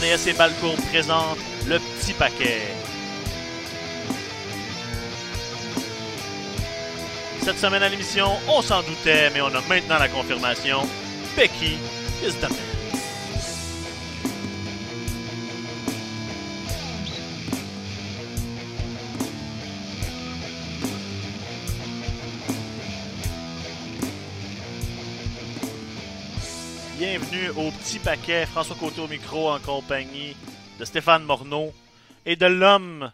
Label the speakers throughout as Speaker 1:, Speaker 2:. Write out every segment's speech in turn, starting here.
Speaker 1: RDS et Balcourt présentent le petit paquet. Cette semaine à l'émission, on s'en doutait, mais on a maintenant la confirmation. Becky is the man. Au petit paquet. François Côté au micro en compagnie de Stéphane Morneau et de l'homme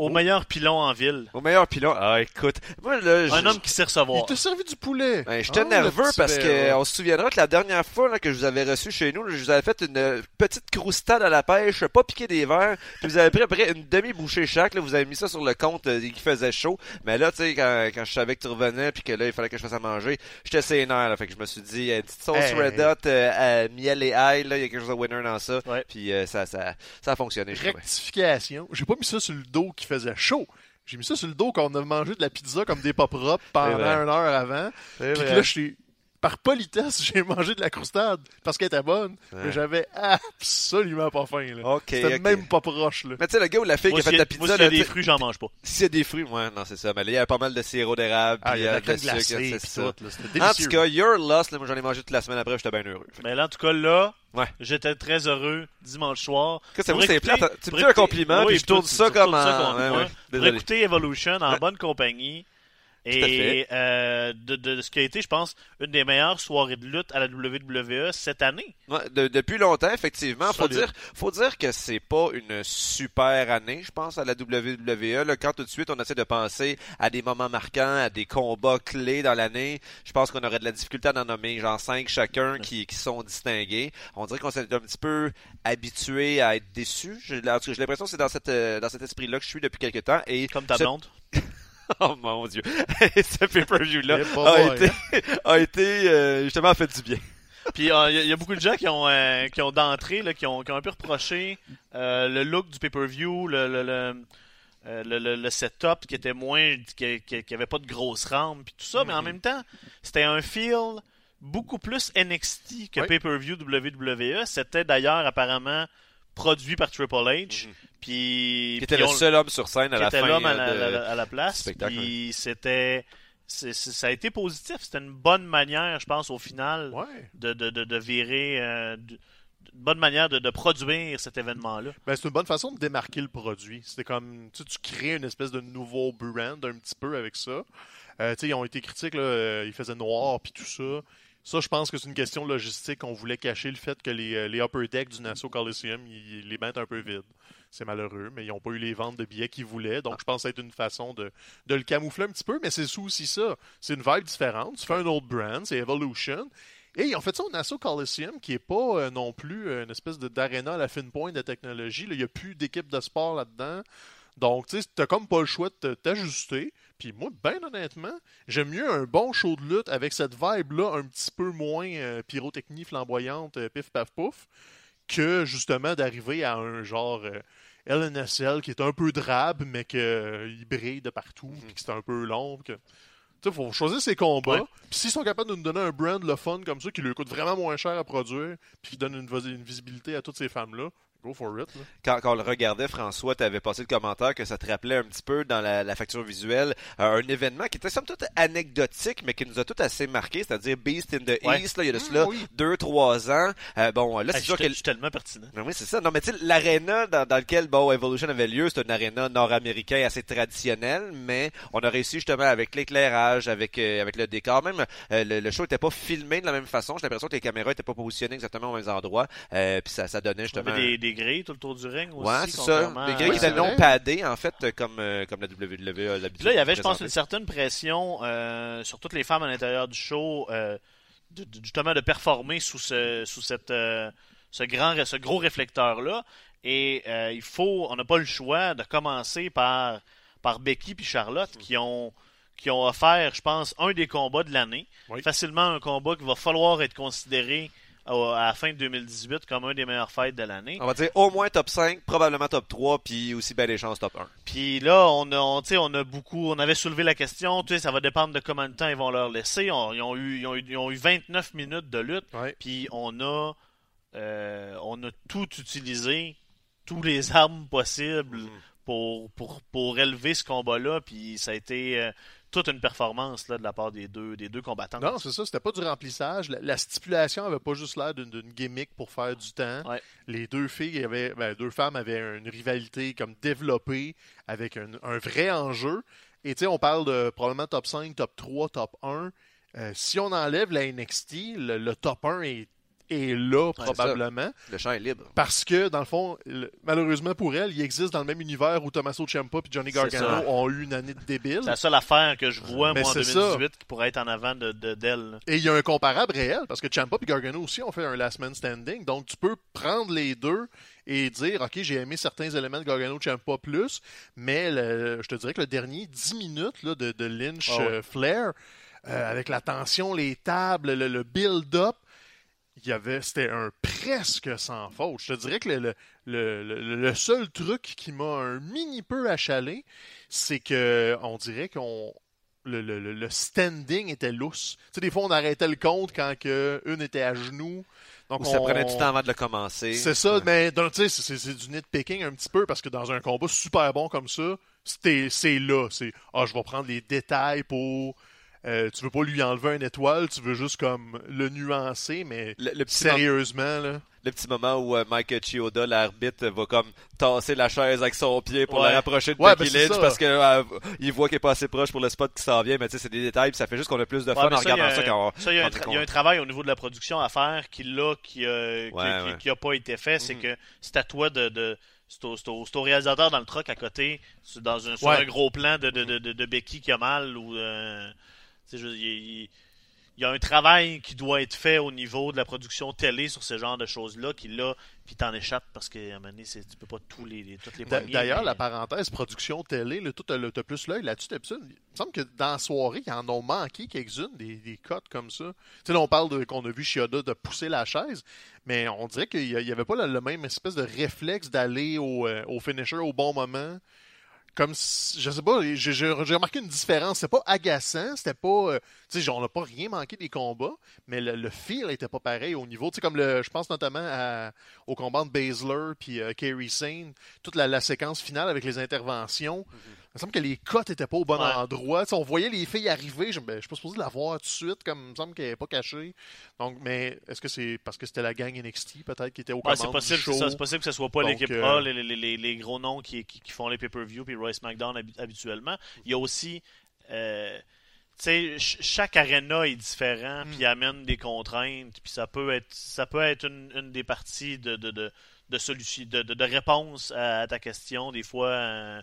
Speaker 1: au meilleur pilon en ville.
Speaker 2: Au meilleur pilon. Ah, écoute. Moi, là,
Speaker 1: Un homme qui sait
Speaker 3: Il
Speaker 1: recevoir.
Speaker 3: t'a servi du poulet.
Speaker 2: Ben, j'étais
Speaker 3: Ah,
Speaker 2: nerveux parce
Speaker 3: verre.
Speaker 2: que on se souviendra que la dernière fois là, que je vous avais reçu chez nous, là, je vous avais fait une petite croustade à la pêche, pas piqué des verres, puis vous avez pris après une demi-bouchée chaque, là, vous avez mis ça sur le compte euh, qui faisait chaud. Mais là, tu sais, quand, quand je savais que tu revenais puis que là, il fallait que je fasse à manger, j'étais sénère, là, fait que je me suis dit, une petite sauce
Speaker 3: Hey.
Speaker 2: Red Hot, euh, à miel et ail, là, il y a quelque chose de winner dans ça.
Speaker 1: Ouais.
Speaker 2: Puis euh, ça, ça, ça a fonctionné.
Speaker 3: Rectification. J'ai pas mis ça sur le dos qui faisait chaud. J'ai mis ça sur le dos quand on a mangé de la pizza comme des pop propres pendant une heure avant. Puis là, j'étais- par politesse, j'ai mangé de la croustade parce qu'elle était bonne.
Speaker 2: Ouais.
Speaker 3: Mais j'avais absolument pas faim. Là.
Speaker 2: Ok,
Speaker 3: C'était même pas proche. Là.
Speaker 2: Mais tu sais, le gars ou la fille
Speaker 1: Moi,
Speaker 2: qui a fait
Speaker 1: a-
Speaker 2: la
Speaker 1: moi,
Speaker 2: pizza,
Speaker 1: s'il y a
Speaker 2: là,
Speaker 1: des fruits, j'en mange pas.
Speaker 2: S'il y a des fruits, ouais, non, c'est ça. Mais là, il y avait pas mal de sirop d'érable,
Speaker 3: Ah,
Speaker 2: puis
Speaker 3: il y a de
Speaker 2: euh,
Speaker 3: la crème
Speaker 2: de sucre,
Speaker 3: glacée
Speaker 2: c'est ça.
Speaker 3: tout.
Speaker 2: En tout cas, you're lost. Là, moi, j'en ai mangé toute la semaine après, j'étais bien heureux. Fait
Speaker 1: Mais là, en tout cas, là,
Speaker 2: Ouais.
Speaker 1: j'étais très heureux dimanche soir.
Speaker 2: Que c'est vous, c'est plate. Tu me dis un compliment,
Speaker 1: Oui,
Speaker 2: puis je tourne
Speaker 1: tu-
Speaker 2: ça comme en...
Speaker 1: écouter Evolution en bonne compagnie. Et euh, de, de ce qui a été, je pense, une des meilleures soirées de lutte à la WWE cette année.
Speaker 2: Ouais, de- depuis longtemps, effectivement. Faut dire, faut dire que c'est pas une super année, je pense, à la WWE. Là, quand tout de suite on essaie de penser à des moments marquants, à des combats clés dans l'année, je pense qu'on aurait de la difficulté à en nommer, genre cinq chacun qui, qui sont distingués. On dirait qu'on s'est un petit peu habitué à être déçu. J'ai l'impression que c'est dans cette euh, dans cet esprit-là que je suis depuis quelques temps. Et
Speaker 1: Comme ta
Speaker 2: ce-
Speaker 1: blonde.
Speaker 2: Oh mon dieu, ce pay-per-view-là
Speaker 3: pas
Speaker 2: a été, a été euh, justement fait du bien.
Speaker 1: Puis il y, a- y a beaucoup de gens qui ont, euh, qui ont d'entrée, là, qui ont, qui ont un peu reproché euh, le look du pay-per-view, le, le, le, euh, le- le- le setup qui était moins. qui, qui, qui avait pas de grosses rampes, puis tout ça, mais en même temps, c'était un feel beaucoup plus NXT que
Speaker 3: Oui.
Speaker 1: pay-per-view WWE. C'était d'ailleurs apparemment produit par Triple H.
Speaker 2: Mhm.
Speaker 1: Puis.
Speaker 2: Qui était
Speaker 1: puis
Speaker 2: le
Speaker 1: on-
Speaker 2: seul homme sur scène à
Speaker 1: qui
Speaker 2: la
Speaker 1: était
Speaker 2: fin
Speaker 1: l'homme à,
Speaker 2: euh, de-
Speaker 1: à la place.
Speaker 2: spectacle,
Speaker 1: Puis c'était. ça a été positif. C'était une bonne manière, je pense, au final,
Speaker 3: Ouais.
Speaker 1: de, de, de, de virer. euh, de- une bonne manière de, de produire cet événement-là.
Speaker 3: Ben, c'est une bonne façon de démarquer le produit. C'était comme, tu crées une espèce de nouveau brand un petit peu avec ça. Euh, tu sais, ils ont été critiques, là, euh, ils faisaient noir puis tout ça. Ça, je pense que c'est une question logistique. On voulait cacher le fait que les, euh, upper decks du Nassau Coliseum, ils, les mettent un peu vides. C'est malheureux, mais ils n'ont pas eu les ventes de billets qu'ils voulaient. Donc, je pense que c'est une façon de, de le camoufler un petit peu, mais c'est aussi ça. C'est une vibe différente. Tu fais un autre brand, c'est Evolution. Et ils ont fait ça au Nassau Coliseum, qui est pas euh, non plus euh, une espèce d'aréna à la fine pointe de technologie. là. Il n'y a plus d'équipe de sport là-dedans. Donc, tu sais, t'as comme pas le choix de te- t'ajuster. Puis moi, ben honnêtement, j'aime mieux un bon show de lutte avec cette vibe-là un petit peu moins euh, pyrotechnie flamboyante, euh, pif paf pouf, que justement d'arriver à un genre euh, LNSL qui est un peu drabe, mais que euh, il brille de partout, puis que c'est un peu long. Que... Tu sais, faut choisir ses combats. Puis s'ils sont capables de nous donner un brand le fun comme ça, qui lui coûte vraiment moins cher à produire, puis qui donne une visibilité à toutes ces femmes-là, go for it. là.
Speaker 2: quand, quand on le regardait, François, tu avais passé le commentaire que ça te rappelait un petit peu dans la, la facture visuelle euh, un événement qui était somme toute anecdotique, mais qui nous a tout assez marqué, c'est-à-dire Beast in the
Speaker 1: Ouais.
Speaker 2: East, là, il y a de
Speaker 3: Mm,
Speaker 2: cela
Speaker 3: oui.
Speaker 2: deux, trois ans. Euh, bon, là, c'est sûr que...
Speaker 1: je suis tellement pertinent.
Speaker 2: Ben oui, c'est ça. Non, mais tu sais, l'aréna dans, dans lequel bon, Evolution avait lieu, c'est une aréna nord-américain assez traditionnelle, mais on a réussi justement avec l'éclairage, avec euh, avec le décor. Même euh, le, le show était pas filmé de la même façon. J'ai l'impression que les caméras étaient pas positionnées exactement aux mêmes endroits. Euh, puis ça, ça donnait
Speaker 1: On
Speaker 2: justement.
Speaker 1: avait des, des grilles tout autour du ring aussi.
Speaker 2: Ouais, c'est ça. Des grilles qui étaient non padées, en fait, euh, comme, euh, comme la WWE a l'habitude.
Speaker 1: Là, il y avait, je pense, une certaine pression euh, sur toutes les femmes à l'intérieur du show, euh, de- de- justement de performer sous ce, sous cette, euh, ce grand, ce gros réflecteur-là. Et euh, il faut, on n'a pas le choix de commencer par, par Becky puis Charlotte qui ont, qui ont offert, je pense, un des combats de l'année.
Speaker 3: Oui.
Speaker 1: Facilement un combat qui va falloir être considéré à la fin de 2018 comme un des meilleurs fights de l'année.
Speaker 2: On va dire au moins top 5, probablement top 3, puis aussi bien des chances top 1.
Speaker 1: Puis là, on a, on, on a beaucoup, on avait soulevé la question, tu sais, ça va dépendre de combien de temps ils vont leur laisser. On- ils, ont eu, ils, ont eu, ils ont eu 29 minutes de lutte, puis on a euh, on a tout utilisé, tous les armes possibles
Speaker 2: Mhm.
Speaker 1: pour, pour, pour élever ce combat-là. Puis ça a été euh, toute une performance là, de la part des deux, des deux combattants.
Speaker 3: Non, c'est ça, c'était pas du remplissage. La, la stipulation avait pas juste l'air d'une- gimmick pour faire du temps.
Speaker 1: Ouais.
Speaker 3: Les deux filles avaient, ben, deux femmes avaient une rivalité comme développée avec un, un vrai enjeu. Et tu sais, on parle de probablement top 5, top 3, top 1. Euh, si on enlève la NXT, le, le top 1 est, est là
Speaker 2: ça.
Speaker 3: probablement.
Speaker 2: Le champ est libre.
Speaker 3: Parce que, dans le fond, le- malheureusement pour elle, il existe dans le même univers où Tommaso Ciampa et Johnny Gargano
Speaker 1: ça.
Speaker 3: ont eu une année de débile.
Speaker 1: C'est la seule affaire que je vois,
Speaker 3: Mais
Speaker 1: moi, en
Speaker 3: c'est
Speaker 1: 2018 qui pourrait être en avant de de- d'elle.
Speaker 3: Et il y a un comparable réel, parce que Ciampa et Gargano aussi ont fait un last man standing. Donc, tu peux prendre les deux et dire, OK, j'ai aimé certains éléments de Gargano Ciampa plus, mais le- je te dirais que le dernier 10 minutes là, de, de Lynch
Speaker 1: Ah ouais.
Speaker 3: euh, Flair, euh, avec la tension, les tables, le, le build-up, il y avait, c'était un presque sans faute. Je te dirais que le, le, le- seul truc qui m'a un mini peu achalé, c'est que on dirait qu'on le, le- standing était lousse. Tu sais, des fois, on arrêtait le compte quand que une était à genoux. Donc
Speaker 2: Ou ça
Speaker 3: on-
Speaker 2: prenait du temps avant de le commencer.
Speaker 3: C'est ça,
Speaker 2: Ouais.
Speaker 3: mais tu sais, c'est- du nitpicking un petit peu parce que dans un combat super bon comme ça, c'est là. C'est ah, je vais prendre les détails pour. Euh, tu veux pas lui enlever une étoile, tu veux juste comme le nuancer, mais
Speaker 2: Le, le petit moment,
Speaker 3: sérieusement, là.
Speaker 2: le petit moment où euh, Mike Chioda, l'arbitre, va comme tasser la chaise avec son pied pour
Speaker 1: Ouais.
Speaker 2: la rapprocher de
Speaker 3: Ouais,
Speaker 2: Becky
Speaker 3: ben,
Speaker 2: Lynch parce que euh, il voit qu'il est pas assez proche pour le spot qui s'en vient, mais tu sais, c'est des détails, puis ça fait juste qu'on a plus de fun
Speaker 1: Ouais, mais
Speaker 2: en
Speaker 1: ça, il y
Speaker 2: regardant
Speaker 1: a
Speaker 2: ça
Speaker 1: un-
Speaker 2: quand on
Speaker 1: ça, il y, a un il y a travail au niveau de la production à faire qui, là, qui n'a
Speaker 2: Ouais, ouais.
Speaker 1: pas été fait. C'est
Speaker 2: Mhm.
Speaker 1: que c'est à toi de. de c'est au, réalisateur dans le truck à côté, c'est dans un, sur
Speaker 3: Ouais.
Speaker 1: un gros plan de, de, de, de- de Becky qui a mal. ou euh, je- il, il- il y a un travail qui doit être fait au niveau de la production télé sur ce genre de choses-là, qui là, puis t'en échappes parce qu'à un moment donné, c'est- tu peux pas tous les, toutes les
Speaker 3: D'ailleurs,
Speaker 1: mais-
Speaker 3: la parenthèse production télé, là, tout le- t'as plus l'œil là-dessus. Il me semble que dans la soirée, ils en ont manqué quelques-unes, des, des cotes comme ça. Tu sais, on parle de qu'on a vu Shioda de pousser la chaise, mais on dirait qu'il n'y avait pas le, le même espèce de réflexe d'aller au, euh, au finisher au bon moment. Comme je sais pas, j'ai remarqué une différence. C'était pas agaçant, c'était pas. euh, tu sais, on n'a pas rien manqué des combats, mais le, le feel était pas pareil au niveau. Tu sais, comme le, je pense notamment au combat de Baszler puis euh, Kerry Sane, toute la, la séquence finale avec les interventions. Il me semble que les cotes étaient pas au bon
Speaker 1: Ouais.
Speaker 3: endroit. Tu sais, on voyait les filles arriver, je, ben, je suis pas supposé la voir tout de suite, comme il me semble qu'elle n'est pas cachée. Donc, mais est-ce que c'est parce que c'était la gang NXT peut-être qui était au
Speaker 1: Ouais, c'est possible,
Speaker 3: du
Speaker 1: c'est
Speaker 3: show?
Speaker 1: ça. C'est possible que ce soit pas l'équipe
Speaker 3: euh,
Speaker 1: A, les, les- les- les gros noms qui, qui, qui font les pay-per-view puis Royce McDown habi- habituellement. Il y a aussi, euh, chaque arena est différent
Speaker 3: Mm.
Speaker 1: puis amène des contraintes puis ça peut être, ça peut être une, une des parties de de de de, réponse à, à ta question. Des fois.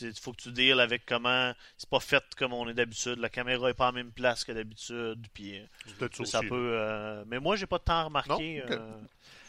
Speaker 1: Il faut que tu deals avec comment c'est pas fait comme on est d'habitude. La caméra est pas en même place que d'habitude. Puis euh,
Speaker 3: ça, aussi,
Speaker 1: peut. euh, mais moi, j'ai pas de temps remarqué.
Speaker 3: Non? Ok.
Speaker 1: euh,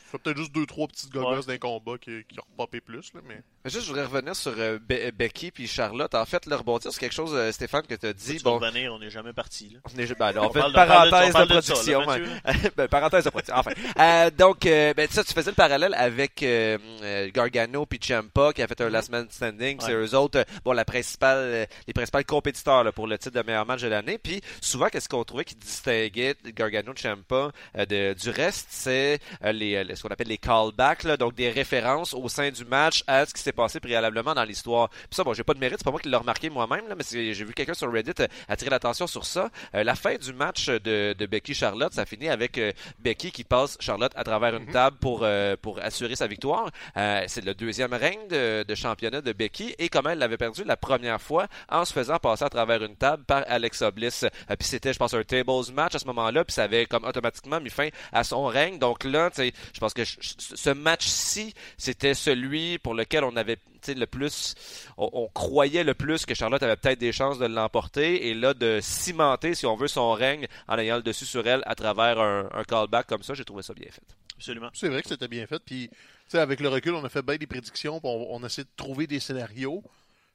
Speaker 3: fait peut-être juste deux, trois petites gogosses
Speaker 1: Ouais.
Speaker 3: d'un combat qui, qui ont popé plus, là, mais.
Speaker 2: Mais juste, je voudrais revenir sur euh, Be- Becky puis Charlotte. En fait, le rebondir sur quelque chose, euh, Stéphane, que tu as dit. Bon,
Speaker 1: revenir, on n'est jamais parti. Là.
Speaker 2: on, est- ben, là, on
Speaker 1: On
Speaker 2: fait une
Speaker 1: de- de-
Speaker 2: parenthèse de
Speaker 1: de ça, là,
Speaker 2: production. Ouais. ben, parenthèse de production. Enfin. Euh, donc, euh, ben, ça, tu faisais le parallèle avec euh, euh, Gargano puis Ciampa qui a fait un last man standing. C'est
Speaker 1: Ouais.
Speaker 2: eux autres, euh, bon, la principale, euh, les principales compétiteurs là, pour le titre de meilleur match de l'année. Puis souvent, qu'est-ce qu'on trouvait qui distinguait Gargano, Ciampa euh, de, du reste, c'est euh, les, euh, ce qu'on appelle les callbacks, là, donc des références au sein du match à ce qui s'est passé préalablement dans l'histoire. Puis ça, bon, j'ai pas de mérite, c'est pas moi qui l'ai remarqué moi-même, là, mais j'ai vu quelqu'un sur Reddit euh, attirer l'attention sur ça. Euh, la fin du match de, de Becky Charlotte, ça finit avec euh, Becky qui passe Charlotte à travers une table pour euh, pour assurer sa victoire. Euh, c'est le deuxième règne de, de championnat de Becky et comment elle l'avait perdu la première fois en se faisant passer à travers une table par Alexa Bliss. Euh, puis c'était, je pense, un tables match à ce moment-là, puis ça avait comme automatiquement mis fin à son règne. Donc là, je pense que je- ce match-ci, c'était celui pour lequel on avait tu sais, le plus, on, on croyait le plus que Charlotte avait peut-être des chances de l'emporter et là de cimenter, si on veut, son règne en ayant le dessus sur elle à travers un, un callback comme ça. J'ai trouvé ça bien fait.
Speaker 1: Absolument.
Speaker 3: C'est vrai que c'était bien fait. Puis, tu sais, avec le recul, on a fait bien des prédictions, on, on essaie de trouver des scénarios.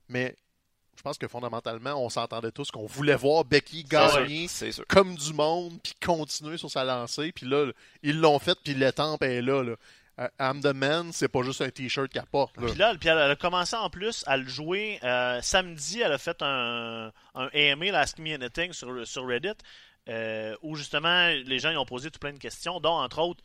Speaker 3: Mais je pense que fondamentalement, on s'entendait tous qu'on voulait voir Becky gagner comme du monde, puis continuer sur sa lancée. Puis là, ils l'ont fait, puis l'étampe est là. là. Euh, I'm the man, c'est pas juste un t-shirt qu'elle porte. là.
Speaker 1: Puis là, puis elle a commencé en plus à le jouer euh, samedi. Elle a fait un, un AMA, la Ask Me Anything, sur, sur Reddit, euh, où justement les gens ils ont posé tout plein de questions, dont entre autres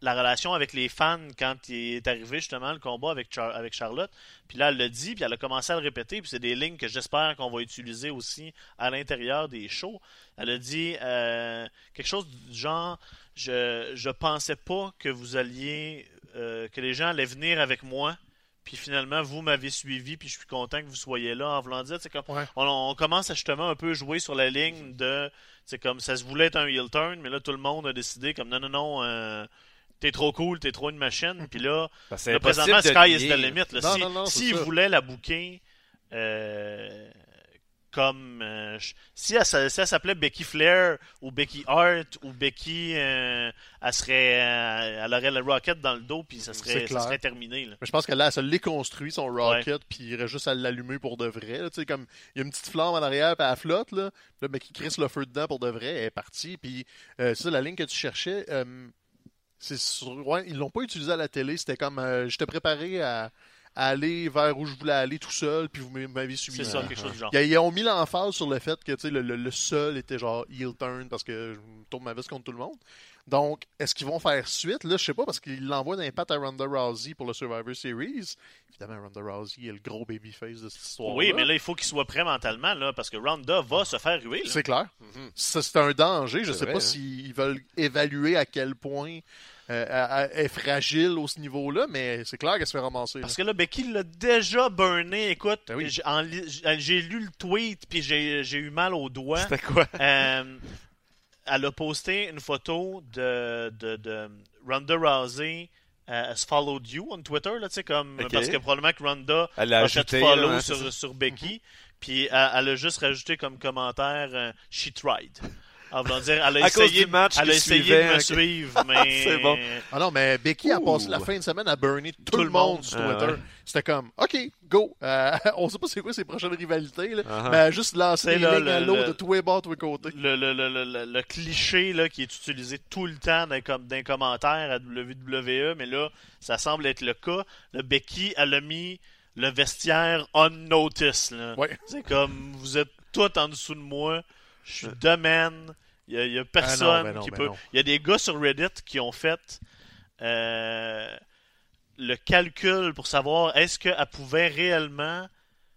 Speaker 1: la relation avec les fans quand il est arrivé justement le combat avec, Char- avec Charlotte. Puis là, elle l'a dit, puis elle a commencé à le répéter. Puis c'est des lignes que j'espère qu'on va utiliser aussi à l'intérieur des shows. Elle a dit euh, quelque chose du genre je, je pensais pas que vous alliez, euh, que les gens allaient venir avec moi. Puis finalement, vous m'avez suivi, puis je suis content que vous soyez là. En voulant dire, c'est comme
Speaker 3: Ouais.
Speaker 1: on, on commence à justement un peu jouer sur la ligne de, c'est comme ça se voulait être un heel turn, mais là tout le monde a décidé comme non non non, euh, t'es trop cool, t'es trop une machine. Puis là,
Speaker 2: Ben,
Speaker 1: là présentement Sky is the limit. Là.
Speaker 3: Non,
Speaker 1: si
Speaker 3: non, non,
Speaker 1: s'ils voulaient la booker euh, comme euh, si elle, s- si elle s'appelait Becky Flair ou Becky Hart ou Becky, euh, elle serait, euh, elle aurait le Rocket dans le dos puis ça
Speaker 3: C'est
Speaker 1: serait, ça serait terminé. Là.
Speaker 3: Mais je pense que là, elle se l'est construit, son rocket, puis il irait juste à l'allumer pour de vrai. Tu sais, comme il y a une petite flamme en arrière, puis elle flotte, là. Puis là, qui crisse le feu dedans pour de vrai, elle est partie. Puis euh, c'est ça, la ligne que tu cherchais, euh, sur... ouais, ils l'ont pas utilisé à la télé. C'était comme, euh, j'étais préparé à, à aller vers où je voulais aller tout seul, puis vous m'avez suivi.
Speaker 1: C'est ça, quelque chose du genre.
Speaker 3: Ils, ont mis l'emphase sur le fait que tu sais, le, le, le seul était genre heel turn parce que je tourne ma veste contre tout le monde. Donc, est-ce qu'ils vont faire suite? Là, je sais pas parce qu'ils l'envoient d'un pat à Ronda Rousey pour le Survivor Series. Évidemment, Ronda Rousey est le gros babyface de cette histoire.
Speaker 1: Oui, mais là, il faut qu'il soit prêt mentalement, là, parce que Ronda va se faire ruer.
Speaker 3: C'est clair.
Speaker 2: Mhm.
Speaker 3: C'est un danger. Je sais
Speaker 2: vrai,
Speaker 3: pas
Speaker 2: hein.
Speaker 3: s'ils veulent évaluer à quel point euh, est fragile au ce niveau-là, mais c'est clair qu'elle se fait ramasser. là.
Speaker 1: Parce que là, Becky l'a déjà burné. Écoute,
Speaker 3: Ben oui.
Speaker 1: j'ai lu le tweet, puis j'ai eu mal aux doigts.
Speaker 2: C'était quoi?
Speaker 1: Euh, elle a posté une photo de, de, de Ronda Rousey euh, has followed you on Twitter, là, comme, parce que probablement que Ronda
Speaker 2: Elle
Speaker 1: a fait follow
Speaker 2: là, hein,
Speaker 1: sur, sur Becky, puis elle, elle a juste rajouté comme commentaire euh, She tried. En voulant dire, elle a
Speaker 2: À cause
Speaker 1: essayé,
Speaker 2: du match
Speaker 1: elle a essayé
Speaker 2: suivait,
Speaker 1: de me suivre, mais.
Speaker 2: C'est bon.
Speaker 3: Ah non, mais Becky a passé la fin de semaine à burner tout,
Speaker 1: Tout
Speaker 3: le monde sur
Speaker 2: Ah
Speaker 3: Twitter.
Speaker 2: ouais.
Speaker 3: C'était comme, OK, go. Euh, on sait pas c'est quoi ses prochaines rivalités, là,
Speaker 2: Ah ah.
Speaker 3: mais elle a juste des
Speaker 1: là,
Speaker 3: lignes à
Speaker 1: le-
Speaker 3: l'eau
Speaker 1: le-
Speaker 3: de tous les bords, tous les côtés.
Speaker 1: le, le, le, le, le- le cliché là, qui est utilisé tout le temps dans, comme, dans les commentaires à WWE, mais là, ça semble être le cas. Le Becky, elle a mis le vestiaire on notice. Là.
Speaker 3: Ouais.
Speaker 1: C'est comme, vous êtes tout en dessous de moi, je suis domaine, il y a, il y a personne
Speaker 3: Ah non, ben non,
Speaker 1: qui
Speaker 3: ben
Speaker 1: peut... Il y a des gars sur Reddit qui ont fait euh, le calcul pour savoir est-ce qu'elle pouvait réellement...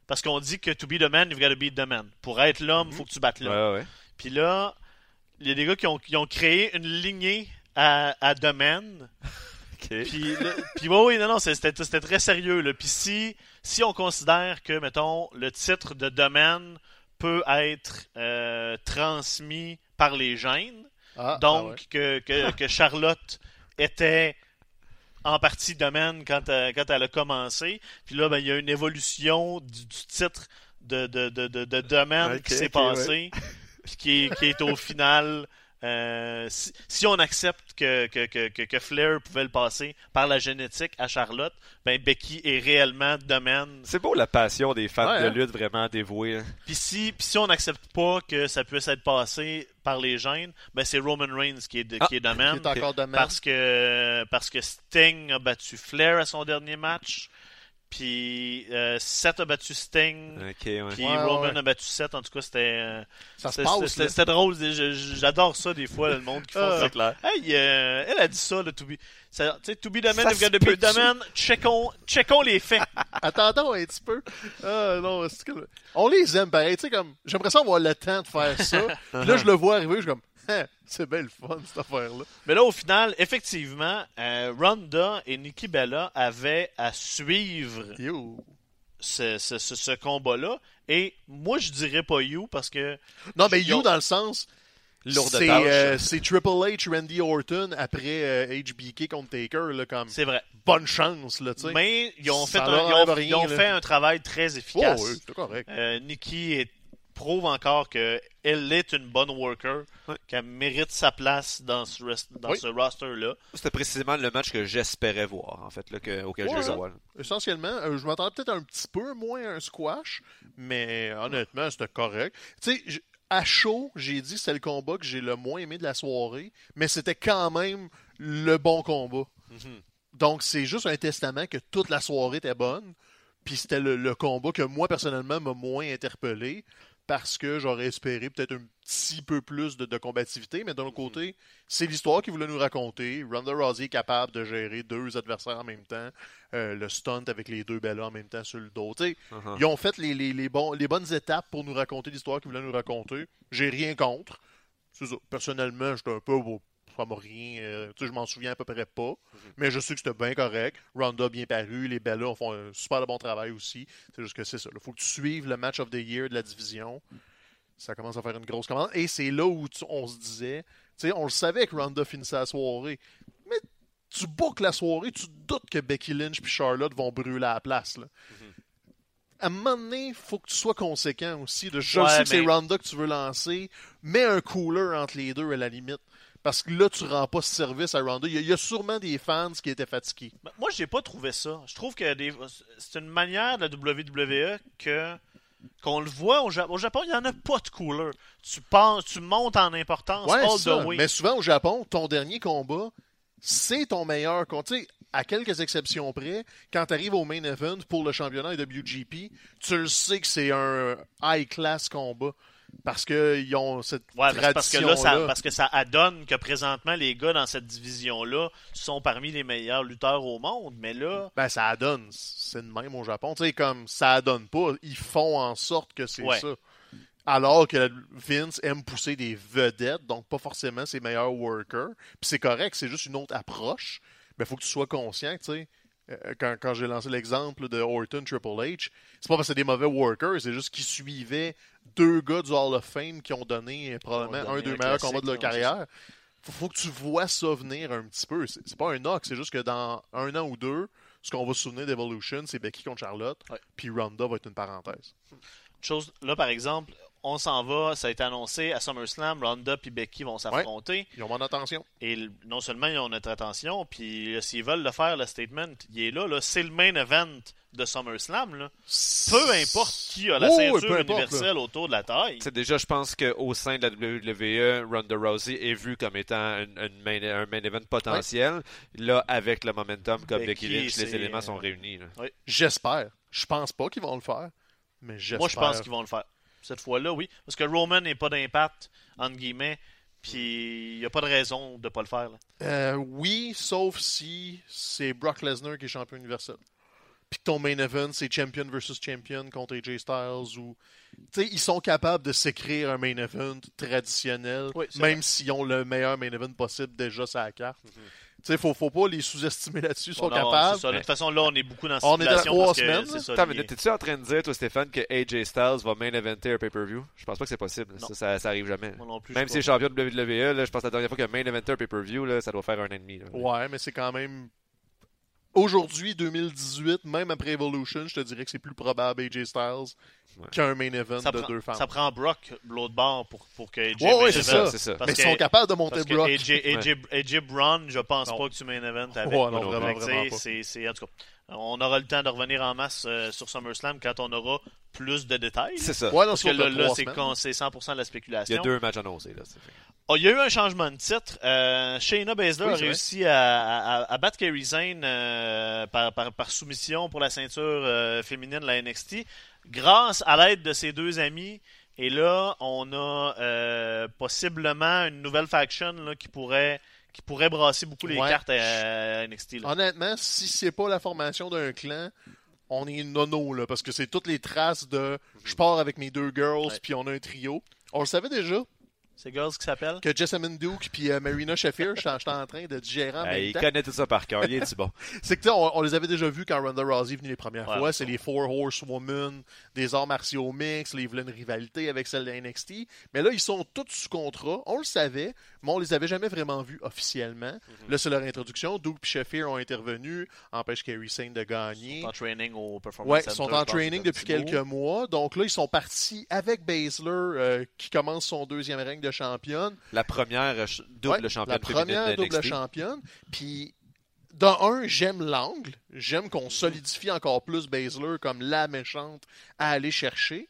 Speaker 1: Parce qu'on dit que to be the man, you've got to be the man. Pour être l'homme, il faut que tu battes l'homme.
Speaker 2: Ouais, ouais.
Speaker 1: Puis là, il y a des gars qui ont, qui ont créé une lignée à, à. Puis, là- puis ouais, oui, non, non, c'était très sérieux. Là. Puis si, si on considère que, mettons, le titre de domaine peut être euh, transmis par les gènes,
Speaker 3: Ah,
Speaker 1: donc
Speaker 3: ah ouais.
Speaker 1: que, que, que Charlotte était en partie domaine quand, elle- quand elle a commencé. Puis là, ben, il y a une évolution du, du titre de, de, de, de, domaine qui s'est
Speaker 2: ok,
Speaker 1: passé, qui est, qui est au final. Euh, si, si on accepte que, que, que, que, Flair pouvait le passer par la génétique à Charlotte, ben Becky est réellement domaine.
Speaker 2: C'est beau la passion des fans
Speaker 3: Ouais,
Speaker 2: de
Speaker 3: hein?
Speaker 2: lutte vraiment dévoués. hein.
Speaker 1: Puis si, puis si on n'accepte pas que ça puisse être passé par les gènes, ben c'est Roman Reigns qui est, de-
Speaker 2: Ah,
Speaker 1: qui est domaine.
Speaker 3: Qui est encore domaine.
Speaker 1: Parce que, parce que Sting a battu Flair à son dernier match. Puis euh, Seth a battu Sting.
Speaker 2: Ok, ouais.
Speaker 1: Puis
Speaker 3: Ouais,
Speaker 1: Roman
Speaker 3: ouais.
Speaker 1: a battu Seth. En tout cas, c'était. euh,
Speaker 3: Ça se
Speaker 1: c'était-
Speaker 3: passe,
Speaker 1: c'était-
Speaker 3: là.
Speaker 1: C'était drôle. J'adore ça des fois, le monde qui font
Speaker 3: Ah,
Speaker 1: ça.
Speaker 2: C'est clair.
Speaker 1: Hey, euh, elle a dit ça, le to be. ça- Tu sais, to be the man, to be the man. Checkons, checkons les faits.
Speaker 3: Attendons un petit peu. Ah, non, c'est que- On les aime pareil. Tu sais, comme, j'aimerais ça avoir le temps de faire ça. Puis là, je le vois arriver, je suis comme, c'est belle fun, cette affaire-là.
Speaker 1: Mais là, au final, effectivement, euh, Ronda et Nikki Bella avaient à suivre
Speaker 3: Yo.
Speaker 1: ce, ce, ce, ce combat-là. Et moi, je dirais pas You parce que.
Speaker 3: Non, mais You, dans le sens, c'est euh, c'est Triple H, Randy Orton après euh, HBK contre Taker, là, comme,
Speaker 1: C'est vrai.
Speaker 3: bonne chance, là, tu sais.
Speaker 1: Mais ils ont fait, un, ils ont,
Speaker 3: enlève rien,
Speaker 1: ils ont
Speaker 3: là.
Speaker 1: fait un travail très
Speaker 3: Oh,
Speaker 1: efficace.
Speaker 3: oui, c'est correct.
Speaker 1: Euh, Nikki est- prouve encore qu'elle est une bonne worker,
Speaker 2: Ouais.
Speaker 1: qu'elle mérite sa place dans ce, rest- dans
Speaker 3: Oui.
Speaker 1: ce roster-là.
Speaker 2: C'était précisément le match que j'espérais voir, en fait, là, que- auquel
Speaker 3: Ouais,
Speaker 2: j'ai
Speaker 3: hein.
Speaker 2: droit. là.
Speaker 3: Essentiellement, euh, je m'attendais peut-être un petit peu moins à un squash, mais honnêtement, c'était correct. Tu sais, à chaud, j'ai dit que c'est le combat que j'ai le moins aimé de la soirée, mais c'était quand même le bon combat.
Speaker 2: Mhm.
Speaker 3: Donc, c'est juste un testament que toute la soirée était bonne, puis c'était le, le combat que moi, personnellement, m'a moins interpellé, parce que j'aurais espéré peut-être un petit peu plus de, de combativité, mais d'un
Speaker 2: Mhm.
Speaker 3: autre côté, c'est l'histoire qu'il voulait nous raconter. Ronda Rousey est capable de gérer deux adversaires en même temps, euh, le stunt avec les deux bellas en même temps sur le dos.
Speaker 2: Uh-huh.
Speaker 3: Ils ont fait les, les- les bons, les bonnes étapes pour nous raconter l'histoire qu'ils voulaient nous raconter. J'ai rien contre. Ça. Personnellement, j'étais un peu. M'a rien. euh, tu sais, je m'en souviens à peu près pas. Mais je sais que c'était bien correct. Ronda bien paru. Les Bellas font un super bon travail aussi. C'est juste que c'est ça. Il faut que tu suives le match of the year de la division. Ça commence à faire une grosse commande. Et c'est là où tu- on se disait. Tu sais, on le savait que Ronda finissait la soirée. Mais tu boucles la soirée, tu te doutes que Becky Lynch et Charlotte vont brûler la place. Là. À un moment donné, il faut que tu sois conséquent aussi. De, je
Speaker 1: Ouais,
Speaker 3: sais que c'est
Speaker 1: mais-
Speaker 3: Ronda que tu veux lancer. Mets un cooler entre les deux à la limite. Parce que là, tu rends pas ce service à Ronda. Il y, a, il y a sûrement des fans qui étaient fatigués.
Speaker 1: Ben, Moi, j'ai pas trouvé ça. Je trouve que des- c'est une manière de la WWE que qu'on le voit au, Ja- au Japon, il n'y en a pas de cooler. Tu penses, tu montes en importance
Speaker 3: Ouais,
Speaker 1: all
Speaker 3: c'est ça.
Speaker 1: the way.
Speaker 3: Mais souvent au Japon, ton dernier combat, c'est ton meilleur combat. À quelques exceptions près, quand tu arrives au main event pour le championnat WGP, tu le sais que c'est un high-class combat. Parce qu'ils ont cette
Speaker 1: Ouais, parce que là, ça, parce que ça adonne que présentement, les gars dans cette division-là sont parmi les meilleurs lutteurs au monde. Mais là,
Speaker 3: Ben, ça adonne. C'est de même au Japon. Tu sais, comme ça adonne pas, ils font en sorte que c'est
Speaker 1: Ouais.
Speaker 3: ça. Alors que Vince aime pousser des vedettes, donc pas forcément ses meilleurs workers. Puis c'est correct, c'est juste une autre approche. Mais il faut que tu sois conscient, tu sais. Euh, Quand, quand j'ai lancé l'exemple de Orton Triple H, c'est pas parce que c'est des mauvais workers, c'est juste qu'ils suivaient deux gars du Hall of Fame qui ont donné probablement
Speaker 1: Ont donné
Speaker 3: un des meilleurs combats de leur carrière. Faut, faut que tu vois ça venir un petit peu. C'est c'est pas un knock, c'est juste que dans un an ou deux, ce qu'on va se souvenir d'Evolution, c'est Becky contre Charlotte,
Speaker 1: Ouais.
Speaker 3: puis Ronda va être une parenthèse.
Speaker 1: chose, là, par exemple, on s'en va, ça a été annoncé à SummerSlam, Ronda et Becky vont s'affronter.
Speaker 3: Ils ont mon attention.
Speaker 1: Et non seulement ils ont notre attention, puis s'ils veulent le faire, le statement, il est là. là c'est le main event de SummerSlam. Là. Peu importe qui a la
Speaker 3: Oh, oui,
Speaker 1: ceinture
Speaker 3: importe,
Speaker 1: universelle autour de la taille.
Speaker 2: C'est déjà, je pense qu'au sein de la WWE, Ronda Rousey est vue comme étant un, une main, un main event potentiel. Là, avec le momentum comme
Speaker 1: Becky,
Speaker 2: Becky Lynch, les éléments sont réunis. là.
Speaker 3: J'espère. Je pense pas qu'ils vont le faire, mais j'espère.
Speaker 1: Moi, je pense qu'ils vont le faire. Cette fois-là, oui. Parce que Roman n'est pas d'impact, entre guillemets, puis il n'y a pas de raison de pas le faire. là.
Speaker 3: Euh, oui, sauf si c'est Brock Lesnar qui est champion universel. Puis que ton main event, c'est champion versus champion contre AJ Styles ou. Ils sont capables de s'écrire un main event traditionnel,
Speaker 1: Oui,
Speaker 3: même s'ils ont le meilleur main event possible déjà sur la carte. Tu sais, faut, faut pas les sous-estimer là-dessus, ils sont
Speaker 1: c'est
Speaker 3: capables.
Speaker 1: ça. De toute façon, là, on est beaucoup dans la
Speaker 3: On est dans trois
Speaker 1: parce que
Speaker 3: semaines,
Speaker 2: t'es-tu en train de dire, toi, Stéphane, que AJ Styles va main eventer un pay-per-view? Je pense pas que c'est possible.
Speaker 1: Non.
Speaker 2: Ça, ça, ça arrive jamais.
Speaker 1: Moi non plus,
Speaker 2: Même si c'est champion de WWE, là, je pense que la dernière fois qu'il a main eventer un pay-per-view, là, ça doit faire un an et demi. là.
Speaker 3: Ouais, mais c'est quand même. Aujourd'hui, 2018, même après Evolution, je te dirais que c'est plus probable AJ Styles
Speaker 2: Ouais.
Speaker 3: qu'un main event
Speaker 1: ça,
Speaker 3: de
Speaker 1: prend,
Speaker 3: deux femmes.
Speaker 1: ça prend Brock, l'autre bord, pour, pour que AJ
Speaker 3: Ouais, ouais, c'est ça.
Speaker 2: ça.
Speaker 1: Parce
Speaker 3: mais ils sont capables de monter
Speaker 1: Parce que
Speaker 3: Brock.
Speaker 1: AJ, AJ, AJ Brown, je pense
Speaker 3: Non.
Speaker 1: pas que tu main event avec.
Speaker 3: Ouais, non, vraiment, pas.
Speaker 1: c'est- c'est- en tout cas, on aura le temps de revenir en masse euh, sur SummerSlam quand on aura plus de détails.
Speaker 2: C'est ça.
Speaker 3: Ouais,
Speaker 1: Parce que là, là, c'est
Speaker 3: semaines.
Speaker 1: con- c'est 100% de la
Speaker 2: Il y
Speaker 1: spéculation.
Speaker 2: a deux matchs annoncés. Là.
Speaker 1: Oh, il y a eu un changement de titre. Euh, Shayna Baszler
Speaker 3: Oui,
Speaker 1: a réussi à, à- à battre Kairi Sane euh, par, par- par soumission pour la ceinture euh, féminine de la NXT grâce à l'aide de ses deux amis. Et là, on a euh, possiblement une nouvelle faction là, qui pourrait qui pourrait brasser beaucoup les
Speaker 3: Ouais.
Speaker 1: cartes à, à NXT. là.
Speaker 3: Honnêtement, si c'est pas la formation d'un clan, on est nono, là, parce que c'est toutes les traces de je pars avec mes deux girls, puis on a un trio. On le savait déjà
Speaker 1: C'est Girls qui s'appelle?
Speaker 3: Que Jessamine Duke puis euh, Marina Shafir, j'étais j'étais en train de digérer en même
Speaker 2: il
Speaker 3: temps.
Speaker 2: connaît tout ça par cœur. Il est bon.
Speaker 3: C'est que tu sais, on, on les avait déjà vus quand Ronda Rousey est venue les premières
Speaker 1: Ouais,
Speaker 3: fois. C'est les Four Horsewomen, des arts martiaux mix. Ils voulaient une rivalité avec celle de NXT. Mais là, ils sont tous sous contrat. On le savait, mais on les avait jamais vraiment vus officiellement.
Speaker 1: Mhm.
Speaker 3: Là, c'est leur introduction. Duke et Shafir ont intervenu, empêche Kerry Sane de gagner.
Speaker 1: en training au Performance
Speaker 3: Ouais, ils sont
Speaker 1: je
Speaker 3: en training depuis quelques mois. Donc là, ils sont partis avec Baszler, euh, qui commence son deuxième règne de championne.
Speaker 2: La première euh, double
Speaker 3: Ouais,
Speaker 2: championne
Speaker 3: La première
Speaker 2: de
Speaker 3: double
Speaker 2: NXT.
Speaker 3: championne. Puis, dans un, j'aime l'angle. J'aime qu'on solidifie encore plus Baszler comme la méchante à aller chercher.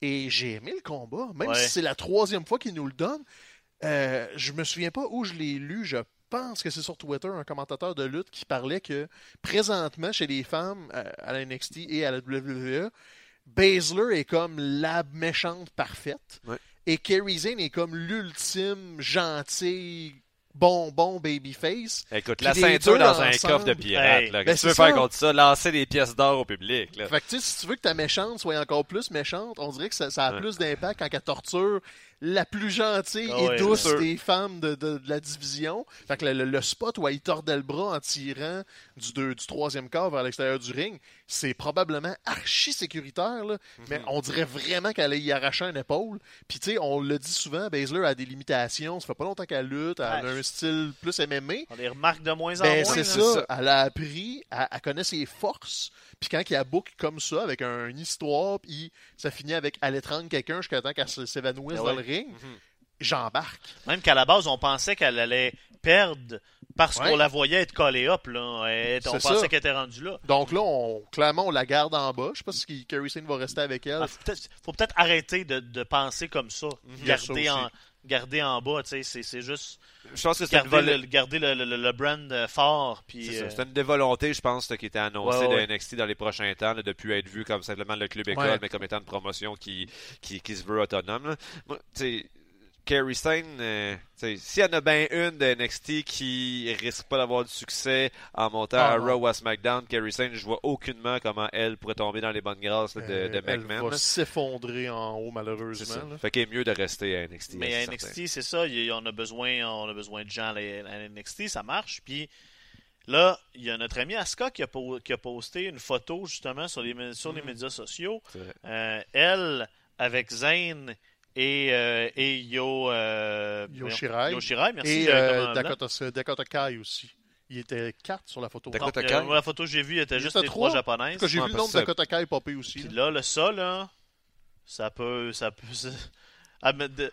Speaker 3: Et j'ai aimé le combat. Même
Speaker 1: Ouais.
Speaker 3: si c'est la troisième fois qu'il nous le donne. Euh, je me souviens pas où je l'ai lu. Je pense que c'est sur Twitter, un commentateur de lutte qui parlait que présentement, chez les femmes euh, à la NXT et à la WWE, Baszler est comme la méchante parfaite.
Speaker 2: Ouais.
Speaker 3: Et Kerry Zane est comme l'ultime gentil bonbon babyface.
Speaker 2: Écoute, la ceinture dans un coffre de pirate,
Speaker 1: hey,
Speaker 2: là.
Speaker 3: ben,
Speaker 2: Qu'est-ce que tu veux faire contre ça? Lancer des pièces d'or au public, là.
Speaker 3: Fait que tu sais, si tu veux que ta méchante soit encore plus méchante, on dirait que ça, ça a
Speaker 2: Ouais.
Speaker 3: plus d'impact quand elle torture la plus gentille
Speaker 1: Ah
Speaker 3: et douce des femmes de, de- de la division. Fait que le, le- le spot où elle tordait le bras en tirant du, deux- du troisième quart vers l'extérieur du ring, c'est probablement archi sécuritaire, là. mais
Speaker 2: Mhm.
Speaker 3: on dirait vraiment qu'elle y arraché une épaule. Puis tu sais, on le dit souvent, Baszler a des limitations, ça fait pas longtemps qu'elle lutte, elle a un style plus MMA.
Speaker 1: On les remarque de moins en
Speaker 3: Ben,
Speaker 1: moins.
Speaker 3: c'est ça.
Speaker 2: ça.
Speaker 3: Elle a appris, elle, elle connaît ses forces. Puis quand il y a book comme ça, avec un- une histoire, puis ça finit avec elle étreindre quelqu'un jusqu'à temps qu'elle se- s'évanouisse
Speaker 1: Ben
Speaker 3: dans le ring,
Speaker 2: Mhm.
Speaker 3: j'embarque.
Speaker 1: Même qu'à la base, on pensait qu'elle allait perdre parce
Speaker 3: Ouais.
Speaker 1: qu'on la voyait être collée up. Là. On pensait qu'elle était rendue là.
Speaker 3: Donc là, on, clairement, on la garde en bas. Je sais pas si Kerry Sane va rester avec elle.
Speaker 1: Ah, faut peut-être arrêter de, de penser comme ça.
Speaker 3: Il ça
Speaker 1: Garder, en,
Speaker 3: aussi.
Speaker 1: garder en bas, tu sais, c'est juste
Speaker 2: Je pense que c'est une,
Speaker 1: garder, le, garder le, le- le brand euh, fort. Puis,
Speaker 2: c'est
Speaker 1: euh,
Speaker 2: une dévolonté, je pense, qui était annoncée
Speaker 1: Ouais, ouais.
Speaker 2: de NXT dans les prochains temps, là, de plus être vu comme simplement le club école,
Speaker 3: Ouais.
Speaker 2: mais comme étant une promotion qui, qui, qui se veut autonome. là. Moi, tu sais, Kerry Sane, euh, tu sais, s'il y en a bien une de NXT qui risque pas d'avoir du succès en montant
Speaker 3: Ah,
Speaker 2: à. Raw ou à SmackDown, Kerry Sane, je vois aucunement comment elle pourrait tomber dans les bonnes grâces là, de,
Speaker 3: Euh,
Speaker 2: de
Speaker 3: elle
Speaker 2: McMahon.
Speaker 3: va s'effondrer en haut, malheureusement.
Speaker 2: ça.
Speaker 3: là.
Speaker 2: Fait qu'il est mieux de rester à NXT.
Speaker 1: Mais à. NXT, c'est ça, y on a besoin, on a besoin de gens à NXT, ça marche. Puis là, il y a notre ami Asuka qui a, po- qui a posté une photo justement sur les, mé- sur les
Speaker 3: Mhm.
Speaker 1: médias sociaux. Euh, elle avec Zayn et, euh, et Yo, euh,
Speaker 3: Yo
Speaker 1: voyons,
Speaker 3: Shirai.
Speaker 1: Yo Shirai, merci.
Speaker 3: Et euh,
Speaker 1: blanc.
Speaker 3: Dakota, Dakota Kai aussi. Il était 4 sur la photo.
Speaker 2: Dakota Kai.
Speaker 1: euh, moi, la photo que j'ai vue était
Speaker 3: Il
Speaker 1: juste
Speaker 3: était
Speaker 1: les trois
Speaker 3: trois.
Speaker 1: japonaises.
Speaker 3: Tout cas, j'ai
Speaker 2: Ouais,
Speaker 3: vu le
Speaker 2: parce
Speaker 3: nom de
Speaker 2: que
Speaker 3: Dakota Kai popper aussi.
Speaker 1: Puis
Speaker 3: là.
Speaker 1: là, le ça, là, ça peut. Ça peut ça- Ah, mais de-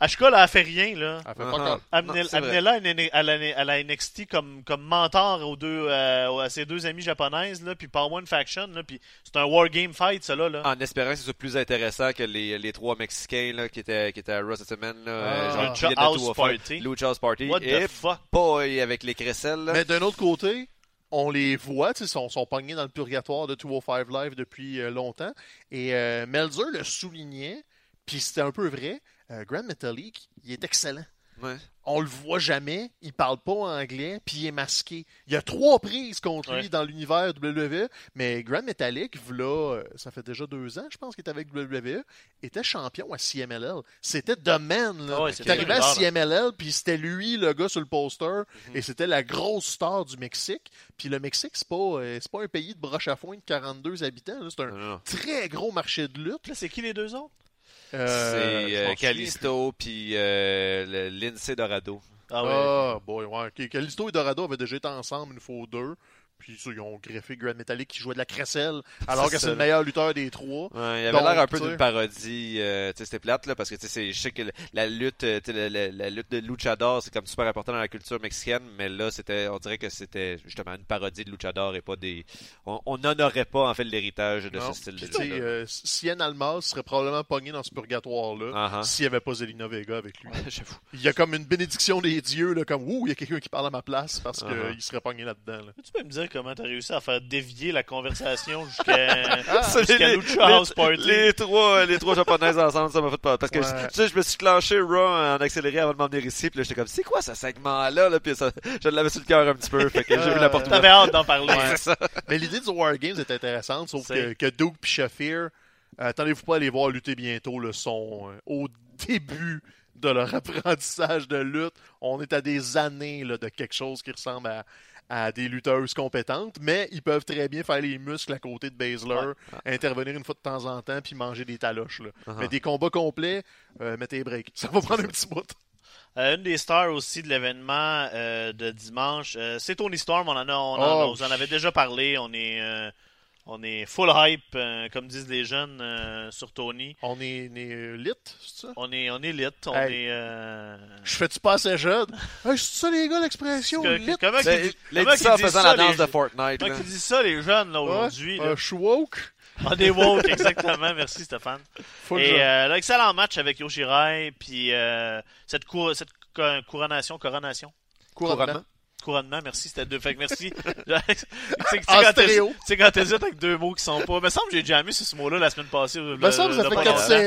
Speaker 1: Ashka, là, elle fait rien, là.
Speaker 3: Elle fait pas
Speaker 2: ah.
Speaker 3: comme-
Speaker 2: c'est.
Speaker 1: Amenez-la à, à la, à la NXT comme, comme mentor aux deux, euh, à ses deux amies japonaises, là, puis Power One Faction, là, puis c'est un wargame fight, ça, là.
Speaker 2: En espérant que ce soit plus intéressant que les, les trois Mexicains là, qui, étaient, qui étaient à Raw cette semaine. Là,
Speaker 3: Ah.
Speaker 2: genre,
Speaker 1: Lucha House
Speaker 2: 205.
Speaker 1: Party.
Speaker 2: Lucha House Party.
Speaker 1: What
Speaker 2: Et
Speaker 1: the fuck?
Speaker 2: boy, avec les crécelles. là.
Speaker 3: Mais d'un autre côté, on les voit, tu sais, sont, sont pognés dans le purgatoire de 205 Live depuis euh, longtemps. Et euh, Melzer le soulignait, puis c'était un peu vrai. Euh, Grand Metalik, il est excellent.
Speaker 2: Ouais.
Speaker 3: On le voit jamais, il parle pas anglais, puis il est masqué. Il y a trois prises contre lui dans l'univers WWE, mais Grand Metallic, là, ça fait déjà deux ans, je pense qu'il était avec WWE, était champion à CMLL. C'était The Man, là.
Speaker 1: Ouais,
Speaker 3: Il
Speaker 1: c'est
Speaker 3: est arrivé à. CMLL, puis c'était lui, le gars sur le poster,
Speaker 2: Mhm.
Speaker 3: et c'était la grosse star du Mexique. Puis le Mexique, c'est pas, euh, c'est pas un pays de broche à foin de 42 habitants, c'est un
Speaker 2: Non, non, non.
Speaker 3: très gros marché de lutte.
Speaker 1: Là, c'est qui les deux autres?
Speaker 3: Euh,
Speaker 2: C'est euh, Calisto puis euh, le- Lindsay Dorado.
Speaker 1: Ah
Speaker 3: plus.
Speaker 1: ouais.
Speaker 3: Ah, boy, ouais. Calisto et Dorado avaient déjà été ensemble une fois ou deux. Puis ça, ils ont greffé Grand Metallic qui jouait de la crécelle, alors que c'est le meilleur lutteur des trois.
Speaker 2: Ouais, il avait l'air un peu d'une parodie. euh, tu sais, c'était plate, là, parce que tu sais, c'est- je sais que la lutte, euh, la, la- la lutte de luchador, c'est comme super important dans la culture mexicaine, mais là, c'était, on dirait que c'était justement une parodie de luchador et pas des. On on n'honorait pas, en fait, l'héritage de
Speaker 3: Non.
Speaker 2: ce style
Speaker 3: Puis,
Speaker 2: de lutte.
Speaker 3: euh, Cien Almas serait probablement pogné dans ce purgatoire-là
Speaker 2: Ah, ah.
Speaker 3: s'il n'y avait pas Zelina Vega avec lui.
Speaker 2: J'avoue.
Speaker 3: Il y a comme une bénédiction des dieux, là, comme ouh, il y a quelqu'un qui parle à ma place parce qu'il
Speaker 2: Uh-huh.
Speaker 3: serait pogné là-dedans. là.
Speaker 1: Tu peux me dire comment t'as réussi à faire dévier la conversation jusqu'à
Speaker 2: Ça,
Speaker 1: jusqu'à
Speaker 2: les-
Speaker 1: Lucha
Speaker 2: les-
Speaker 1: House Party?
Speaker 2: Les trois, les trois japonaises ensemble, ça m'a fait peur. Parce que
Speaker 3: Ouais.
Speaker 2: tu sais, je me suis clenché Raw en accéléré avant de m'en venir ici. Puis là, j'étais comme, c'est quoi ce segment-là? Là? Puis ça, je l'avais sur le cœur un petit peu. Fait que j'ai vu la porte ouverte.
Speaker 1: T'avais hâte d'en parler.
Speaker 2: Ça.
Speaker 3: Mais l'idée du War Games est intéressante, sauf que, que Duke et Shafir, euh, attendez-vous pas à les voir lutter bientôt, le sont euh, au début de leur apprentissage de lutte. On est à des années là, de quelque chose qui ressemble à, à des lutteuses compétentes, mais ils peuvent très bien faire les muscles à côté de Baszler, intervenir une fois de temps en temps, puis manger des taloches. Là.
Speaker 2: Uh-huh.
Speaker 3: Mais des combats complets, euh, mettez les breaks. Ça va prendre un petit bout.
Speaker 1: Euh, une des stars aussi de l'événement euh, de dimanche, euh, c'est Tony Storm. On en a, on en,
Speaker 3: Oh.
Speaker 1: on en avait déjà parlé. On est, euh, on est full hype, euh, comme disent les jeunes euh, sur Tony.
Speaker 3: On est, on est, lit, c'est ça?
Speaker 1: On est, on est lit. On
Speaker 3: Hey.
Speaker 1: est. euh,
Speaker 3: Je fais-tu pas assez jeune? Hey, c'est ça les gars l'expression,
Speaker 1: que-
Speaker 3: lit?
Speaker 1: comment qu'ils
Speaker 2: Ben,
Speaker 1: disent-
Speaker 2: Il a
Speaker 1: comment
Speaker 2: dit ça en
Speaker 1: disent
Speaker 2: faisant la
Speaker 1: ça,
Speaker 2: danse
Speaker 1: les-
Speaker 2: de Fortnite.
Speaker 1: Comment qu'ils disent ça, les jeunes, là, aujourd'hui?
Speaker 3: Euh, je suis woke.
Speaker 1: On est woke, exactement. Merci, Stéphane.
Speaker 3: Full
Speaker 1: Et
Speaker 3: jeune.
Speaker 1: euh, là, excellent match avec Yoshirai, puis euh, cette, cou- cette co- couronnation, coronation?
Speaker 3: Couronnement.
Speaker 2: Couronnement.
Speaker 1: Merci, c'était deux. Fait que merci. c'est quand t'hésites- avec deux mots qui sont pas. Me semble que j'ai déjà mis ce mot-là la semaine passée.
Speaker 3: Me semble que ça fait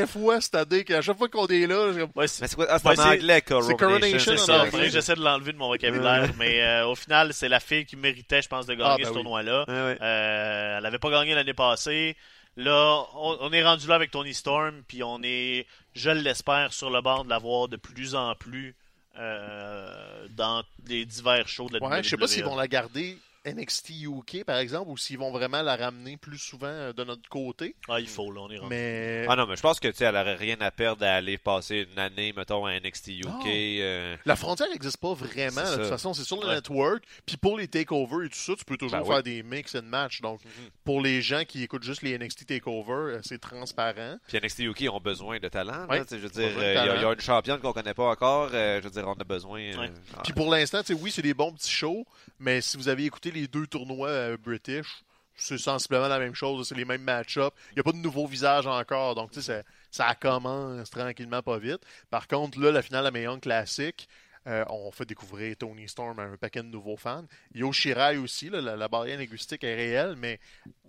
Speaker 3: 4-5 fois cette année qu'à chaque fois qu'on est là,
Speaker 1: Ouais, c'est
Speaker 2: Mais? Ah, en
Speaker 1: c'est-
Speaker 2: anglais,
Speaker 3: Coronation
Speaker 1: c'est ça. J'essaie de l'enlever de mon vocabulaire. mais euh, au final, c'est la fille qui méritait, je pense, de gagner
Speaker 3: Ah, ben
Speaker 1: ce tournoi-là. Euh, elle avait pas gagné l'année passée. Là, on, on est rendu là avec Tony Storm, puis on est, je l'espère, sur le bord de la voir de plus en plus euh, dans les divers shows de la
Speaker 3: Ouais, je sais pas s'ils
Speaker 1: WWE.
Speaker 3: vont la garder NXT UK, par exemple, ou s'ils vont vraiment la ramener plus souvent euh, de notre côté.
Speaker 1: Ah, il faut, là, on est rendu.
Speaker 3: Mais
Speaker 2: Ah non, mais je pense que tu sais, elle aurait rien à perdre à aller passer une année, mettons, à NXT UK.
Speaker 3: Non.
Speaker 2: euh,
Speaker 3: la frontière n'existe pas vraiment. De toute façon, c'est sur le
Speaker 1: Ouais.
Speaker 3: network. Puis pour les takeovers et tout ça, tu peux toujours
Speaker 2: Ben
Speaker 3: faire
Speaker 2: oui.
Speaker 3: des mix and match. Donc,
Speaker 2: Mhm.
Speaker 3: pour les gens qui écoutent juste les NXT takeovers, euh, c'est transparent.
Speaker 2: Puis NXT UK ont besoin de talent.
Speaker 3: Ouais.
Speaker 2: je veux dire, euh, il y, a- y une championne qu'on connaît pas encore. euh, je veux dire, on a besoin. euh,
Speaker 1: Ouais.
Speaker 2: ah,
Speaker 3: Puis pour l'instant, tu sais, oui, c'est des bons petits shows, mais si vous avez écouté les deux tournois euh, British, c'est sensiblement la même chose. C'est les mêmes match-ups. Il n'y a pas de nouveau visage encore. Donc, tu sais, ça, ça commence tranquillement, pas vite. Par contre, là, la finale à Young Classic, euh, on fait découvrir Tony Storm à un paquet de nouveaux fans. Yo Shirai aussi, là, la, la barrière linguistique est réelle, mais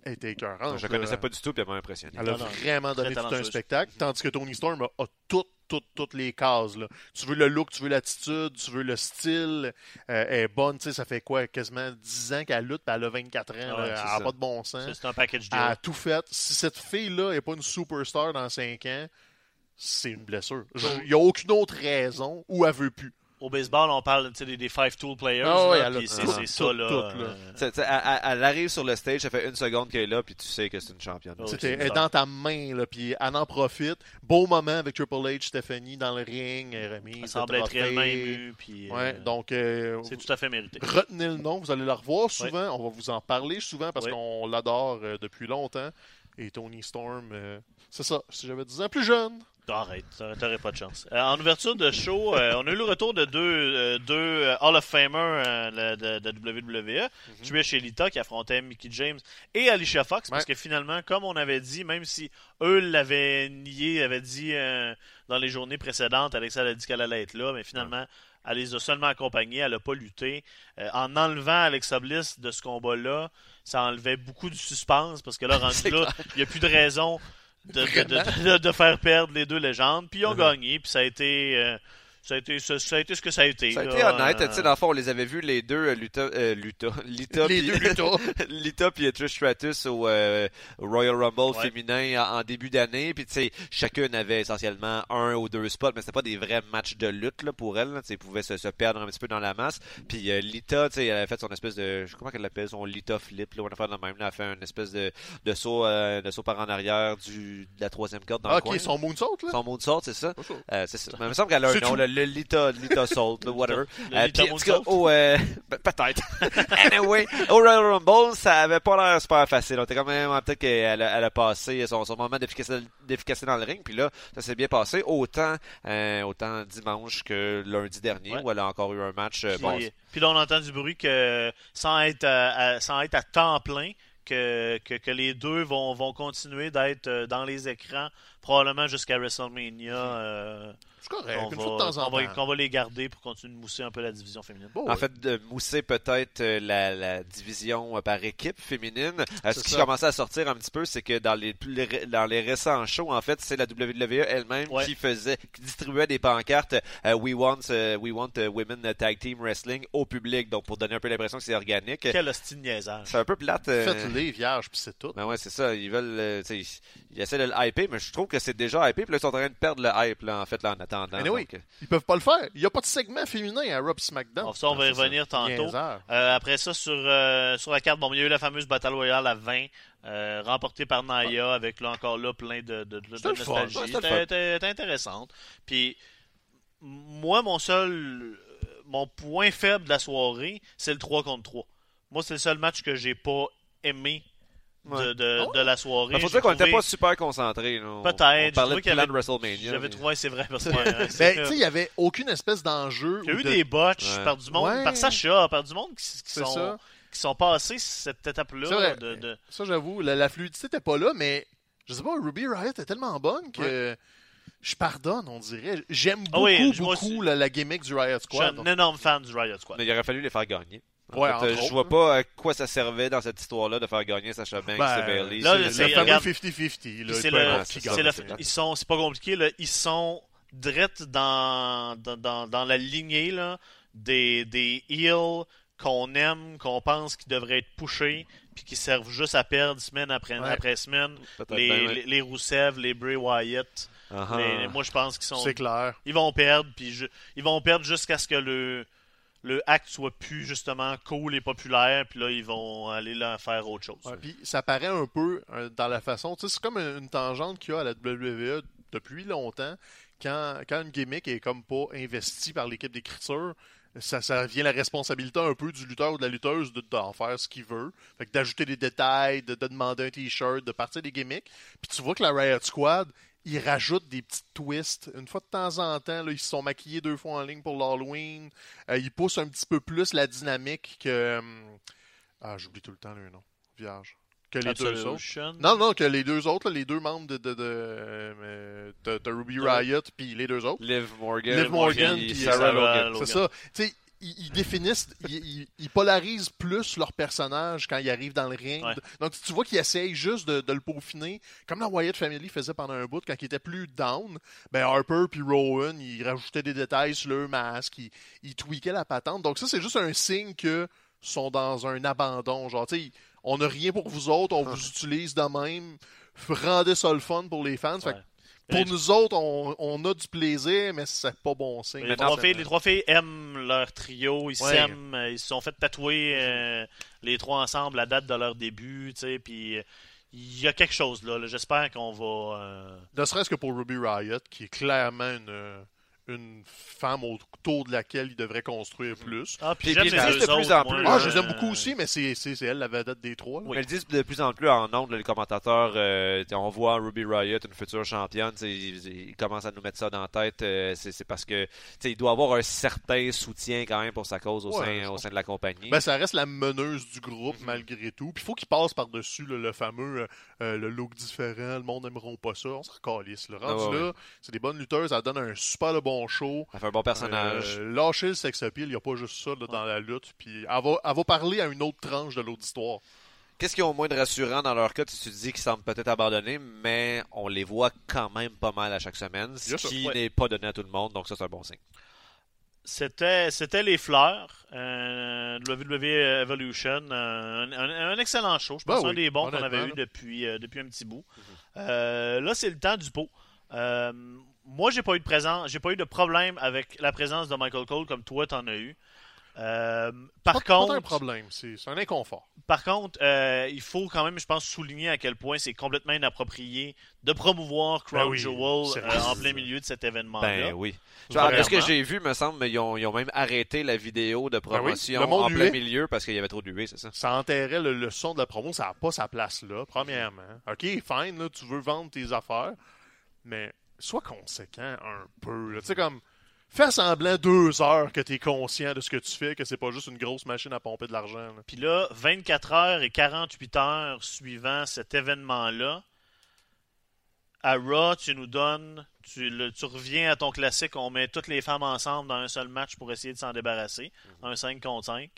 Speaker 3: elle était écœurante.
Speaker 2: je
Speaker 3: là.
Speaker 2: connaissais pas du tout, puis elle m'a impressionné.
Speaker 3: Elle a
Speaker 1: Non,
Speaker 3: vraiment donné tout un spectacle, tandis que Tony Storm a, a toutes, toutes, toutes les cases. Là. Tu veux le look, tu veux l'attitude, tu veux le style. euh, elle est bonne, tu sais, ça fait quoi, quasiment 10 ans qu'elle lutte, puis elle a 24 ans.
Speaker 1: Ouais,
Speaker 3: là,
Speaker 1: c'est
Speaker 3: elle n'a pas de bon sens.
Speaker 1: C'est un package
Speaker 3: Elle a
Speaker 1: deal.
Speaker 3: tout fait. Si cette fille-là n'est pas une superstar dans 5 ans, c'est une blessure. Il n'y a aucune autre raison où elle veut plus.
Speaker 1: Au baseball, on parle des, des five tool players.
Speaker 3: Ouais,
Speaker 1: puis c'est ça, là.
Speaker 3: tout, là.
Speaker 1: euh,
Speaker 2: elle, arrive sur le stage, ça fait une seconde qu'elle est là, puis tu sais que c'est une championne.
Speaker 1: Oh,
Speaker 3: elle est dans ta main, là, puis elle en profite. Beau moment avec Triple H, Stephanie dans le ring, elle remise
Speaker 1: Elle
Speaker 3: le
Speaker 1: semble être réellement émue. Puis, euh,
Speaker 3: donc euh,
Speaker 1: c'est tout à fait mérité.
Speaker 3: retenez le nom, vous allez la revoir souvent, on va vous en parler souvent parce
Speaker 1: Oui.
Speaker 3: qu'on l'adore euh, depuis longtemps. Et Tony Storm, euh, c'est ça, si j'avais 10 ans plus jeune.
Speaker 1: Arrête, t'aurais pas de chance. Euh, en ouverture de show, euh, on a eu le retour de deux, euh, deux Hall of Famers le- de, de WWE. Trish et Lita qui affrontaient Mickey James et Alicia Fox. Parce que finalement, comme on avait dit, même si eux l'avaient nié, avaient dit dans les journées précédentes, Alexa a dit qu'elle allait être là, mais finalement, elle les a seulement accompagnés, elle n'a pas lutté. En enlevant Alexa Bliss de ce combat-là, ça enlevait beaucoup du suspense parce que là, rendu là, il n'y a plus de raison de, de,
Speaker 3: Vraiment?
Speaker 1: de- de- de faire perdre les deux légendes. Puis ils ont
Speaker 2: Mhm.
Speaker 1: gagné, puis ça a été. Ça a, été, ça, ça a été ce que ça a été.
Speaker 2: Ça a
Speaker 1: là.
Speaker 2: été honnête.
Speaker 1: Euh,
Speaker 2: Tu sais, dans le fond, on les avait vus les deux, euh, Luta, euh, Luta, Lita,
Speaker 3: Les
Speaker 2: puis-
Speaker 3: deux Lutas.
Speaker 2: Lita puis Trish Stratus au euh, Royal Rumble
Speaker 1: Ouais.
Speaker 2: féminin en, en début d'année. Puis tu sais, chacune avait essentiellement un ou deux spots, mais c'était pas des vrais matchs de lutte là, pour elle. là. Tu pouvaient se, se perdre un petit peu dans la masse. Puis euh, Lita, tu sais, elle avait fait son espèce de, je sais pas comment elle l'appelle, son Lita flip, là, on a fait de même. Là, elle a fait une espèce de, de saut, euh, de saut par en arrière du, de la troisième corde dans
Speaker 3: Ah,
Speaker 2: le
Speaker 3: ok,
Speaker 2: coin.
Speaker 3: son moonsault, là?
Speaker 2: Son moonsault, c'est ça. Euh, c'est ça. Mais il me semble qu'elle a un nom,
Speaker 3: tout.
Speaker 2: Le, Lita, Lita Salt, whatever.
Speaker 1: Le
Speaker 2: Euh,
Speaker 1: Lita
Speaker 2: puis, en tout cas,
Speaker 1: Moonsault.
Speaker 2: au, euh, pe- peut-être. anyway, au Royal Rumble, ça avait pas l'air super facile. On était quand même, peut-être qu'elle a, elle a passé son, son moment d'efficacité dans le ring, puis là, ça s'est bien passé. Autant, euh, autant dimanche que lundi dernier,
Speaker 1: Ouais.
Speaker 2: où elle a encore eu un match. euh,
Speaker 1: Puis,
Speaker 2: bon,
Speaker 1: puis là, on entend du bruit que sans être à, à- sans être à temps plein, que, que, que les deux vont, vont continuer d'être euh, dans les écrans, probablement jusqu'à WrestleMania. euh,
Speaker 3: C'est correct, une
Speaker 1: va,
Speaker 3: fois de temps en
Speaker 1: qu'on va-
Speaker 3: temps.
Speaker 1: qu'on va les garder pour continuer de mousser un peu la division féminine.
Speaker 3: Bon,
Speaker 2: En
Speaker 3: ouais.
Speaker 2: fait, de mousser peut-être euh, la, la division euh, par équipe féminine. Euh, ce qui
Speaker 3: ça.
Speaker 2: commençait à sortir un petit peu, c'est que dans les, dans les récents shows, en fait, c'est la WWE elle-même
Speaker 1: Ouais.
Speaker 2: qui faisait, qui distribuait des pancartes euh, We want, euh, We want euh, Women Tag Team Wrestling au public, donc pour donner un peu l'impression que c'est organique.
Speaker 1: Quel hostie de niaisage.
Speaker 2: C'est un peu plate. euh,
Speaker 3: Faites-les, vierge, puis c'est tout.
Speaker 2: Ben ouais, c'est ça. Ils veulent, euh, ils essaient de le hyper, mais je trouve que c'est déjà hypé. Puis là, ils sont en train de perdre le hype, là, en fait, là, en attendant.
Speaker 3: Anyway.
Speaker 2: donc, euh,
Speaker 3: Ils peuvent pas le faire. Il n'y a pas de segment féminin à Rob SmackDown.
Speaker 1: Bon, ça, on va y
Speaker 2: ça.
Speaker 1: revenir tantôt. Euh, après ça, sur, euh, sur la carte, bon, il y a eu la fameuse Battle Royale à 20, euh, remportée par Naya, avec là encore là plein de, de, de- nostalgie.
Speaker 3: c'était
Speaker 1: intéressante. Puis, moi, mon seul. Mon point faible de la soirée, c'est le 3 contre 3. Moi, c'est le seul match que j'ai pas aimé de,
Speaker 3: Oh.
Speaker 1: de la soirée.
Speaker 2: Ben, faut dire qu'on était
Speaker 1: trouvé-
Speaker 2: pas super concentrés.
Speaker 1: Peut-être,
Speaker 2: On parlait
Speaker 1: trouvé
Speaker 2: de plan
Speaker 1: avait-
Speaker 2: de WrestleMania.
Speaker 1: J'avais trouvé, c'est vrai, parce que ouais,
Speaker 3: Ben,
Speaker 1: c'est-
Speaker 3: tu sais, il n'y avait aucune espèce d'enjeu.
Speaker 1: il y a eu
Speaker 3: de-
Speaker 1: des botches
Speaker 2: Ouais.
Speaker 1: par du monde,
Speaker 3: Ouais.
Speaker 1: par Sacha, par du monde qui, sont,
Speaker 3: ça.
Speaker 1: qui sont passés cette étape-là.
Speaker 3: vrai.
Speaker 1: De, de...
Speaker 3: Ça, j'avoue, la, la fluidité n'était pas là, mais je sais pas, Ruby Riot est tellement bonne que je pardonne, on dirait. J'aime
Speaker 1: Ah
Speaker 3: beaucoup,
Speaker 1: oui,
Speaker 3: beaucoup la, la gimmick du Riot
Speaker 1: Je suis
Speaker 3: Squad.
Speaker 1: un énorme fan du Riot Squad.
Speaker 2: Mais il aurait fallu les faire gagner. En
Speaker 3: Ouais,
Speaker 2: fait,
Speaker 3: entre
Speaker 2: euh, je vois pas à quoi ça servait dans cette histoire-là de faire gagner Sacha Banks
Speaker 3: Ben,
Speaker 2: et Bailey.
Speaker 1: là,
Speaker 3: c'est
Speaker 1: le-
Speaker 3: fameux
Speaker 1: regarde,
Speaker 3: 50-50. là,
Speaker 1: C'est ils sont, pas compliqué là, ils sont direct dans, dans, dans, dans la lignée là, des, des heels qu'on aime, qu'on pense qu'ils devraient être pushés, puis qui servent juste à perdre semaine après,
Speaker 3: Ouais.
Speaker 1: après semaine. Les,
Speaker 2: bien, ouais.
Speaker 1: les, les Rousseff, les Bray Wyatt.
Speaker 2: Ah, ah.
Speaker 1: les- moi, je pense qu'ils sont.
Speaker 3: C'est clair.
Speaker 1: Ils vont perdre, puis je- ils vont perdre jusqu'à ce que le, le acte soit plus justement cool et populaire, puis là, ils vont aller là faire autre chose.
Speaker 3: Puis ça paraît un peu euh, dans la façon. Tu sais, c'est comme une, tangente qu'il y a à la WWE depuis longtemps. Quand, quand une gimmick est comme pas investie par l'équipe d'écriture, ça, ça vient la responsabilité un peu du lutteur ou de la lutteuse de- d'en faire ce qu'il veut. Fait que d'ajouter des détails, de, de demander un t-shirt, de partir des gimmicks. Puis tu vois que la Riot Squad, ils rajoutent des petits twists. Une fois de temps en temps, là, ils se sont maquillés deux fois en ligne pour l'Halloween. Euh, ils poussent un petit peu plus la dynamique que. hum, Ah, j'oublie tout le temps le nom. Vierge. Que les deux autres. Non, non, que les deux autres, là, les deux membres de, de, de, euh, de- de Ruby. Riot, puis les deux autres.
Speaker 2: Liv Morgan,
Speaker 3: Liv Morgan,
Speaker 2: puis Sarah
Speaker 1: Sarah
Speaker 2: Logan.
Speaker 1: Logan.
Speaker 3: C'est ça. Tu sais, ils, ils définissent, ils, polarisent plus leur personnage quand ils arrivent dans le ring.
Speaker 1: Ouais.
Speaker 3: Donc, tu vois qu'ils essayent juste de, de le peaufiner, comme la Wyatt Family faisait pendant un bout, quand ils étaient plus down. Ben, Harper puis Rowan, ils rajoutaient des détails sur leur masque, ils, ils tweakaient la patente. Donc, ça, c'est juste un signe que sont dans un abandon. Genre, tu sais, on n'a rien pour vous autres, on vous utilise de même. Rendez ça le fun pour les fans. Fait. Pour nous autres, on, on a du plaisir, mais c'est pas bon signe.
Speaker 1: Les trois, filles, les trois filles aiment leur trio, ils
Speaker 3: Ouais.
Speaker 1: s'aiment, euh, ils se sont fait tatouer euh, les trois ensemble la date de leur début, tu sais, puis il y a quelque chose là. là. J'espère qu'on va. euh,
Speaker 3: Ne serait-ce que pour Ruby Riot, qui est clairement une, une femme autour de laquelle il devrait construire plus.
Speaker 1: Ah, puis
Speaker 2: ils disent de plus en
Speaker 1: moi,
Speaker 2: plus,
Speaker 3: Ah,
Speaker 1: euh,
Speaker 3: je les aime beaucoup aussi, mais c'est c'est- c'est elle la vedette des trois.
Speaker 1: Oui.
Speaker 2: Mais ils le disent de plus en plus en ondes, les commentateurs. euh, on voit Ruby Riot, une future championne. Ils, ils commencent à nous mettre ça dans la tête. euh, c'est parce que il doit avoir un certain soutien quand même pour sa cause au,
Speaker 3: Ouais,
Speaker 2: sein, au sein de la compagnie.
Speaker 3: Ben, ça reste la meneuse du groupe
Speaker 2: Mhm.
Speaker 3: malgré tout. Puis il faut qu'il passe par-dessus là, le fameux euh, le look différent, le monde n'aimeront pas ça. On s'en calisse. Le rendu
Speaker 2: Ah ouais,
Speaker 3: là, c'est des bonnes lutteuses, ça donne un super le bon show.
Speaker 2: Elle fait un bon personnage.
Speaker 3: Euh, lâcher le sex appeal, il n'y a pas juste ça là, dans la lutte. Puis elle va, elle va parler à une autre tranche de l'autre histoire.
Speaker 2: Qu'est-ce qui est au moins de rassurant dans leur cas? Tu te dis qu'ils semblent peut-être abandonnés, mais on les voit quand même pas mal à chaque semaine, ce qui
Speaker 1: ouais.
Speaker 2: n'est pas donné à tout le monde, donc ça c'est un bon signe.
Speaker 1: C'était, c'était les fleurs, euh, WWE Evolution, euh, un, un- un excellent show. Je pense
Speaker 3: Ben
Speaker 1: que c'est
Speaker 3: oui,
Speaker 1: un des bons qu'on avait eu depuis, euh, depuis un petit bout. Euh, là, c'est le temps du pot. Moi, j'ai pas eu de présence, j'ai pas eu de problème avec la présence de Michael Cole comme toi, t'en as eu. Euh, par
Speaker 3: Pas, pas
Speaker 1: contre,
Speaker 3: un problème, c'est un inconfort.
Speaker 1: par contre, euh, il faut quand même, je pense, souligner à quel point c'est complètement inapproprié de promouvoir Crown
Speaker 3: Ben oui,
Speaker 1: Jewel euh, en plein milieu de cet événement-là.
Speaker 2: Ben oui. Genre, de ce que j'ai vu, me semble, ils ont, ils ont même arrêté la vidéo de promotion
Speaker 3: Ben monde
Speaker 2: en plein milieu parce qu'il y avait trop d'huée, c'est ça?
Speaker 3: Ça enterrait le, le son de la promo, ça n'a pas sa place là, premièrement. Ok, fine, là, tu veux vendre tes affaires, mais sois conséquent un peu. Tu sais, comme, fais semblant deux heures que tu es conscient de ce que tu fais, que c'est pas juste une grosse machine à pomper de l'argent.
Speaker 1: Puis là, 24 heures et 48 heures suivant cet événement-là, à Raw, tu nous donnes, tu, le- tu reviens à ton classique, on met toutes les femmes ensemble dans un seul match pour essayer de s'en débarrasser, un 5 contre 5.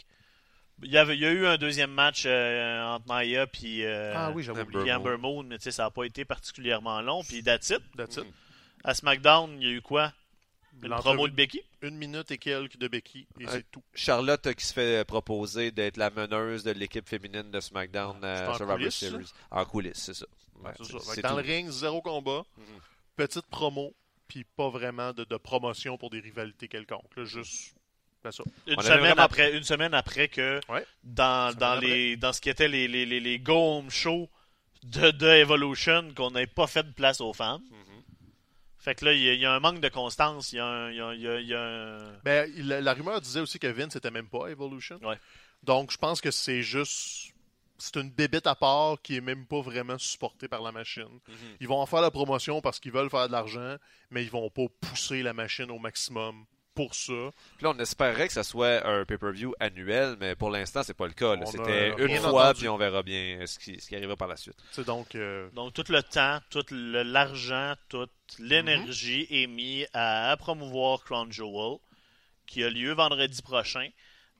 Speaker 1: Il y, avait, il y a eu un deuxième match euh, entre Maya puis euh,
Speaker 3: ah oui,
Speaker 2: Amber
Speaker 1: Amber Moon, mais tu sais, ça n'a pas été particulièrement long. Puis that's it.
Speaker 3: That's it.
Speaker 1: À SmackDown, il y a eu quoi? Une promo de Becky?
Speaker 3: Une minute et quelques de Becky, et
Speaker 2: Ouais.
Speaker 3: c'est tout.
Speaker 2: Charlotte euh, qui se fait proposer d'être la meneuse de l'équipe féminine de SmackDown euh,
Speaker 3: en
Speaker 2: Survivor
Speaker 3: coulisses,
Speaker 2: Series. En coulisses, c'est ça.
Speaker 3: Dans
Speaker 2: tout.
Speaker 3: le ring, zéro combat, petite promo, puis pas vraiment de, de promotion pour des rivalités quelconques. là, juste, ça.
Speaker 1: une
Speaker 2: On
Speaker 1: semaine,
Speaker 2: vraiment-
Speaker 1: après, une semaine après que
Speaker 3: Ouais.
Speaker 1: dans,
Speaker 3: Semaine
Speaker 1: dans,
Speaker 3: après.
Speaker 1: les, dans ce qui était les, les, les, les Go Home Show de, de Evolution, qu'on n'ait pas fait de place aux femmes.
Speaker 3: Mhm.
Speaker 1: Fait que là, il y, a- il y a un manque de constance. Il y a un. y a- y a- il y a un-
Speaker 3: Ben, la, la rumeur disait aussi que Vince n'était même pas Evolution.
Speaker 1: Ouais.
Speaker 3: Donc, je pense que c'est juste. C'est une bébête à part qui est même pas vraiment supportée par la machine.
Speaker 2: Mhm.
Speaker 3: Ils vont en faire la promotion parce qu'ils veulent faire de l'argent, mais ils vont pas pousser la machine au maximum pour ça.
Speaker 2: Puis là, on espérait que ça soit un pay-per-view annuel, mais pour l'instant, c'est pas le cas. C'était une fois,
Speaker 3: entendu.
Speaker 2: puis on verra bien ce qui, ce qui arrivera par la suite.
Speaker 3: C'est donc euh,
Speaker 1: Donc, tout le temps, tout l'argent, toute l'énergie est mis à, promouvoir Crown Jewel, qui a lieu vendredi prochain.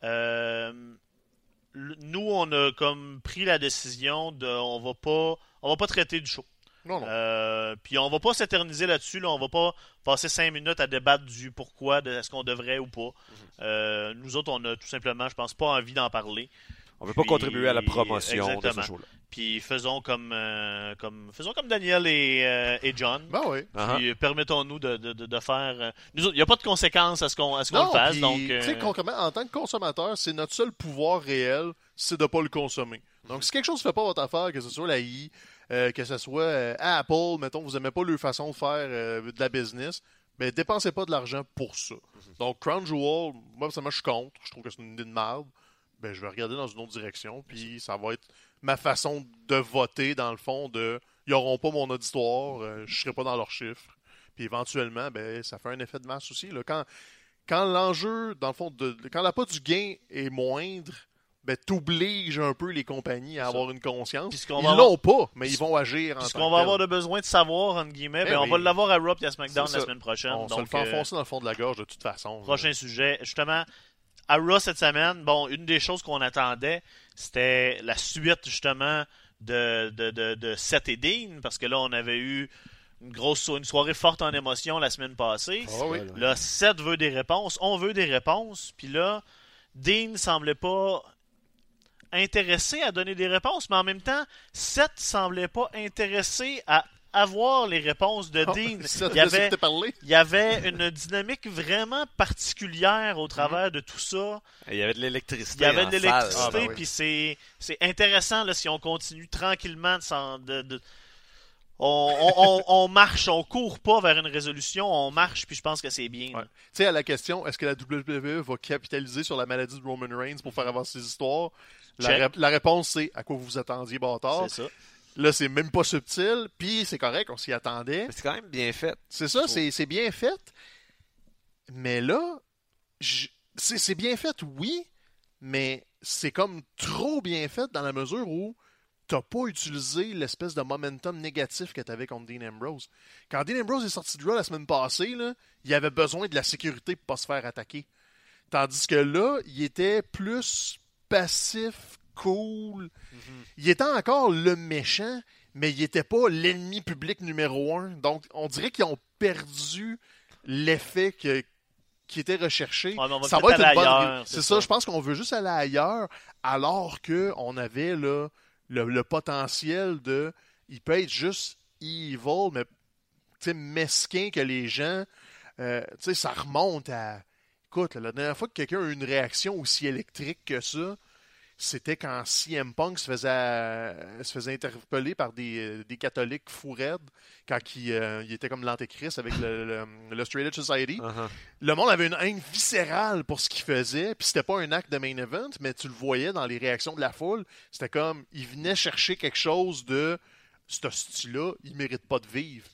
Speaker 1: Euh, nous, on a comme pris la décision de, on va pas, on va pas traiter du show.
Speaker 3: Non non.
Speaker 1: Euh, puis on va pas s'éterniser là-dessus. Là. On va pas passer cinq minutes à débattre du pourquoi, de est-ce qu'on devrait ou pas. Euh, nous autres, on a tout simplement, je pense, pas envie d'en parler.
Speaker 2: On veut pas
Speaker 1: Puis-
Speaker 2: contribuer à la promotion de
Speaker 1: Exactement.
Speaker 2: ce show-là.
Speaker 1: Puis faisons comme, euh, comme faisons comme Daniel et, euh, et John.
Speaker 3: Ben oui.
Speaker 2: Uh-huh.
Speaker 1: Puis euh, permettons-nous de, de, de, de faire. euh, nous autres, il n'y a pas de conséquences à ce qu'on à ce qu'on le fasse.
Speaker 3: puis,
Speaker 1: donc,
Speaker 3: tu sais,
Speaker 1: euh,
Speaker 3: concrètement, en tant que consommateur, c'est notre seul pouvoir réel, c'est de pas le consommer. Donc, si quelque chose ne fait pas votre affaire, que ce soit la I, euh, que ce soit euh, Apple, mettons, vous aimez pas leur façon de faire euh, de la business, mais dépensez pas de l'argent pour ça. Donc, Crown Jewel, moi, personnellement, je suis contre. Je trouve que c'est une idée de merde. Ben, je vais regarder dans une autre direction, puis ça va être ma façon de voter, dans le fond, de ils n'auront pas mon auditoire, je serai pas dans leurs chiffres. Puis éventuellement, ben, ça fait un effet de masse aussi. Là. Quand, quand l'enjeu, dans le fond, de, quand la part du gain est moindre, ben, t'obliges un peu les compagnies à avoir une conscience. Ils
Speaker 1: va
Speaker 3: l'ont pas, mais ils vont agir en
Speaker 1: puis ce
Speaker 3: tant
Speaker 1: qu'on
Speaker 3: que
Speaker 1: va
Speaker 3: tel.
Speaker 1: avoir de besoin de savoir, entre guillemets,
Speaker 3: Ben
Speaker 1: ben, on va l'avoir à Raw et à SmackDown la semaine prochaine.
Speaker 3: On se le
Speaker 1: donc,
Speaker 3: fait
Speaker 1: euh,
Speaker 3: enfoncer dans le fond de la gorge de toute façon.
Speaker 1: Prochain sujet. Justement, à Raw cette semaine, bon, une des choses qu'on attendait, c'était la suite, justement, de, de, de, de Seth et Dean, parce que là, on avait eu une grosse so- une soirée forte en émotion la semaine passée.
Speaker 3: Ah oui.
Speaker 1: Là, Seth veut des réponses, on veut des réponses, puis là, Dean semblait pas intéressé à donner des réponses, mais en même temps, Seth semblait pas intéressé à avoir les réponses de Dean.
Speaker 3: ça,
Speaker 1: Il y avait, il y avait une dynamique vraiment particulière au travers de tout ça.
Speaker 2: Il y avait de l'électricité.
Speaker 1: Il y avait de l'électricité,
Speaker 3: Ah, ben oui.
Speaker 1: puis c'est c'est intéressant là, si on continue tranquillement de, de- de- on, on- on- on marche, on court pas vers une résolution, on marche, puis je pense que c'est bien.
Speaker 3: Ouais. Tu sais, à la question, est-ce que la WWE va capitaliser sur la maladie de Roman Reigns pour faire avancer ses histoires? La, réponse, c'est à quoi vous vous attendiez, bâtard.
Speaker 1: C'est ça.
Speaker 3: Là, c'est même pas subtil, puis c'est correct, on s'y attendait.
Speaker 2: C'est quand même bien fait.
Speaker 3: C'est ça, c'est bien fait. Mais là, c'est bien fait, oui, mais c'est comme trop bien fait dans la mesure où t'as pas utilisé l'espèce de momentum négatif que t'avais contre Dean Ambrose. Quand Dean Ambrose est sorti de Raw la semaine passée, là, il avait besoin de la sécurité pour pas se faire attaquer. Tandis que là, il était plus passif, cool. Il était encore le méchant, mais il était pas l'ennemi public numéro un. Donc, on dirait qu'ils ont perdu l'effet que- qui était recherché.
Speaker 1: Ouais, va
Speaker 3: ça va être une bonne. C'est ça,
Speaker 1: ça.
Speaker 3: je pense qu'on veut juste aller ailleurs, alors que on avait là, le, le potentiel de. Il peut être juste evil, mais mesquin que les gens. euh, tu sais, ça remonte à. Écoute, la dernière fois que quelqu'un a eu une réaction aussi électrique que ça, c'était quand CM Punk se faisait, euh, se faisait interpeller par des, euh, des catholiques fous raides, quand il, euh, il était comme l'antéchrist avec le, le, le Straight Edge Society.
Speaker 2: Uh-huh.
Speaker 3: Le monde avait une haine viscérale pour ce qu'il faisait, puis c'était pas un acte de main event, mais tu le voyais dans les réactions de la foule. C'était comme, il venait chercher quelque chose de ce style-là, il mérite pas de vivre.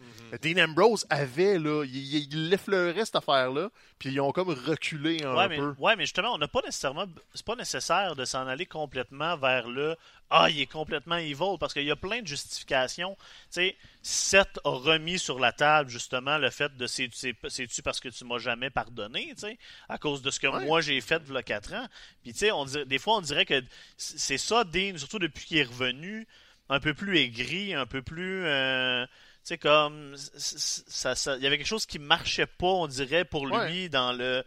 Speaker 3: Dean Ambrose avait, là, il, il, effleurait cette affaire-là, puis ils ont comme reculé un
Speaker 1: Ouais mais,
Speaker 3: peu.
Speaker 1: ouais, mais justement, on n'a pas nécessairement. C'est pas nécessaire de s'en aller complètement vers le Ah, il est complètement evil, parce qu'il y a plein de justifications. Tu sais, Seth a remis sur la table, justement, le fait de c'est- c'est- c'est-tu parce que tu m'as jamais pardonné, tu sais, à cause de ce que
Speaker 3: Ouais.
Speaker 1: moi j'ai fait il y a 4 ans. Puis, tu sais, on des fois, on dirait que c'est ça, Dean, surtout depuis qu'il est revenu, un peu plus aigri, un peu plus. euh, tu sais, comme. ça- ça- Il y avait quelque chose qui marchait pas, on dirait, pour lui
Speaker 3: Ouais.
Speaker 1: dans le.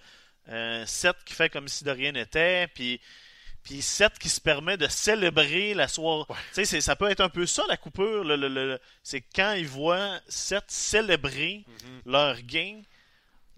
Speaker 1: Euh, Seth qui fait comme si de rien n'était, puis puis Seth qui se permet de célébrer la soirée. Tu sais, ça peut être un peu ça la coupure. le- le- le- c'est quand ils voient Seth célébrer
Speaker 3: Mm-hmm.
Speaker 1: leur gain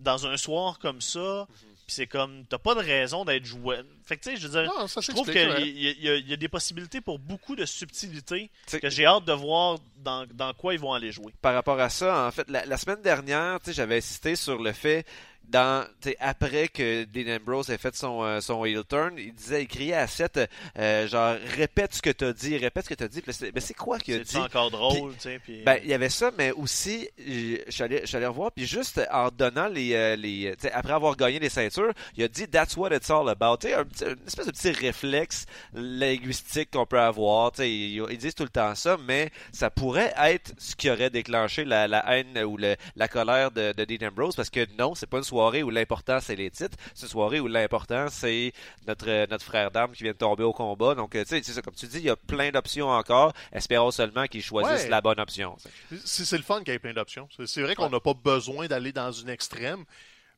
Speaker 1: dans un soir comme ça. Puis c'est comme, t'as pas de raison d'être joué. Fait que tu sais, je veux dire,
Speaker 3: Non, ça
Speaker 1: je trouve qu'il
Speaker 3: ouais.
Speaker 1: y, a- y y des possibilités pour beaucoup de subtilités
Speaker 2: T'sais-
Speaker 1: que j'ai hâte de voir dans, dans quoi ils vont aller jouer.
Speaker 2: par rapport à ça, en fait, la, la semaine dernière, tu sais, j'avais insisté sur le fait dans, après que Dean Ambrose ait fait son, euh, son heel turn, il disait, il criait à Seth, euh, genre, répète ce que t'as dit, répète ce que t'as dit. Puis là, c'est- Mais c'est quoi qu'il a dit?
Speaker 1: C'est encore drôle, tu sais. puis-
Speaker 2: Ben, il y avait ça, mais aussi, je suis allé, revoir, puis juste en donnant les, euh, les après avoir gagné les ceintures, il a dit That's what it's all about. Tu sais, un une espèce de petit réflexe linguistique qu'on peut avoir. Tu sais, ils, ils disent tout le temps ça, mais ça pourrait être ce qui aurait déclenché la, la haine ou le- la colère de, de Dean Ambrose, parce que non, c'est pas une soirée où l'important c'est les titres, c'est une soirée où l'important c'est notre, euh, notre frère d'armes qui vient de tomber au combat. Donc, euh, tu sais, comme tu dis, il y a plein d'options encore. Espérons seulement qu'ils choisissent
Speaker 3: Ouais.
Speaker 2: la bonne option.
Speaker 3: C'est le fun qu'il y ait plein d'options. C'est vrai qu'on n'a pas besoin d'aller dans une extrême.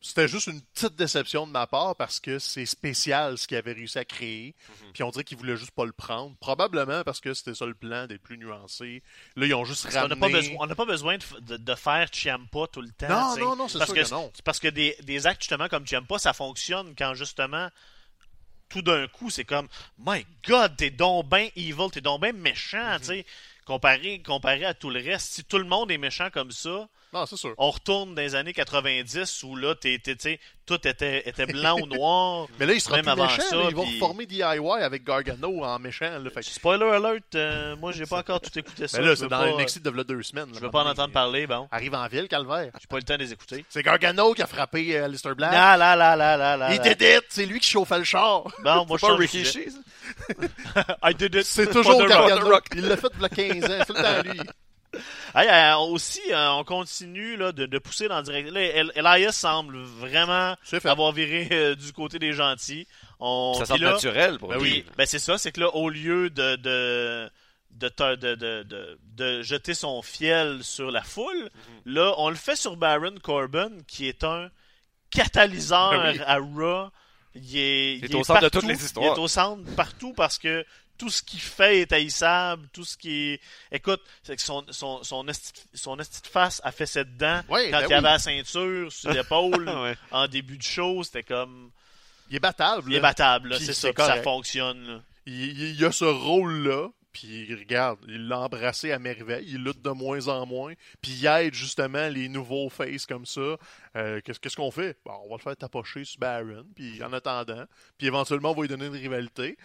Speaker 3: C'était juste une petite déception de ma part parce que c'est spécial ce qu'ils avaient réussi à créer.
Speaker 2: Mhm.
Speaker 3: Puis on dirait qu'ils voulaient juste pas le prendre. Probablement parce que c'était ça le plan d'être plus nuancé. Là, ils ont juste
Speaker 1: Parce
Speaker 3: ramené...
Speaker 1: on n'a pas besoin de, de, de faire Chiampa tout le temps.
Speaker 3: Non, non, non, c'est
Speaker 1: parce
Speaker 3: sûr
Speaker 1: que,
Speaker 3: que non.
Speaker 1: c'est Parce que des, des actes justement comme Chiampa, ça fonctionne quand justement tout d'un coup c'est comme My God, t'es donc ben evil, t'es donc ben méchant,
Speaker 3: Mm-hmm.
Speaker 1: tu sais. Comparé, comparé à tout le reste, si tout le monde est méchant comme ça,
Speaker 3: Non, c'est sûr.
Speaker 1: on retourne dans les années 90 où là, t'es, tout était, était blanc ou noir.
Speaker 3: Mais là, ils seront
Speaker 1: Même
Speaker 3: plus
Speaker 1: avant
Speaker 3: méchants.
Speaker 1: ça,
Speaker 3: là. Ils vont reformer DIY avec Gargano en méchant. Là. Fait
Speaker 1: Spoiler alert, euh, moi j'ai pas encore tout écouté ça.
Speaker 3: Mais là, c'est dans
Speaker 1: pas,
Speaker 3: le NXT de v'là deux semaines.
Speaker 1: Je veux pas en entendre parler, bon.
Speaker 3: Arrive en ville, calvaire.
Speaker 1: J'ai pas eu le temps de les écouter.
Speaker 3: C'est Gargano qui a frappé euh, Alistair Black.
Speaker 1: Là, là, là, là, là, là.
Speaker 3: Il
Speaker 1: là.
Speaker 3: did it! C'est lui qui chauffait le char.
Speaker 1: Bon, moi, je
Speaker 2: pas Ricky?
Speaker 1: I did it.
Speaker 3: C'est toujours. Gargano.
Speaker 2: Rock.
Speaker 3: Il l'a fait a 15 ans. Tout le temps lui.
Speaker 1: Hey, euh, aussi, euh, on continue là, de, de pousser dans le direct. Là, El- Elias semble vraiment avoir viré euh, du côté des gentils. On...
Speaker 2: Ça semble
Speaker 1: là,
Speaker 2: naturel pour
Speaker 3: Ben
Speaker 2: lui.
Speaker 1: puis, ben c'est ça, c'est que là, au lieu de, de, de, te- de, de, de- de jeter son fiel sur la foule,
Speaker 3: Mhm.
Speaker 1: là, on le fait sur Baron Corbin, qui est un catalyseur
Speaker 3: Ben oui.
Speaker 1: à Raw. Il est,
Speaker 2: Il est au centre de
Speaker 1: partout.
Speaker 2: toutes les histoires.
Speaker 1: Il est au centre partout parce que tout ce qu'il fait est haïssable, tout ce qui est... Écoute, c'est que son, son, son, esti, son esti de face a fait dents
Speaker 3: Ouais,
Speaker 1: quand
Speaker 3: ben
Speaker 1: il
Speaker 3: oui.
Speaker 1: avait la ceinture sur l'épaule
Speaker 2: Ouais.
Speaker 1: en début de show, c'était comme...
Speaker 3: Il est battable.
Speaker 1: Il est battable, c'est ça, ça fonctionne. là.
Speaker 3: Il, il- il a ce rôle-là. Puis regarde, il l'a embrassé à merveille. Il lutte de moins en moins. Puis il aide justement les nouveaux faces comme ça. Euh, qu'est-ce, qu'est-ce qu'on fait? Bon, on va le faire tapocher sur Baron. Puis en attendant. Puis éventuellement, on va lui donner une rivalité.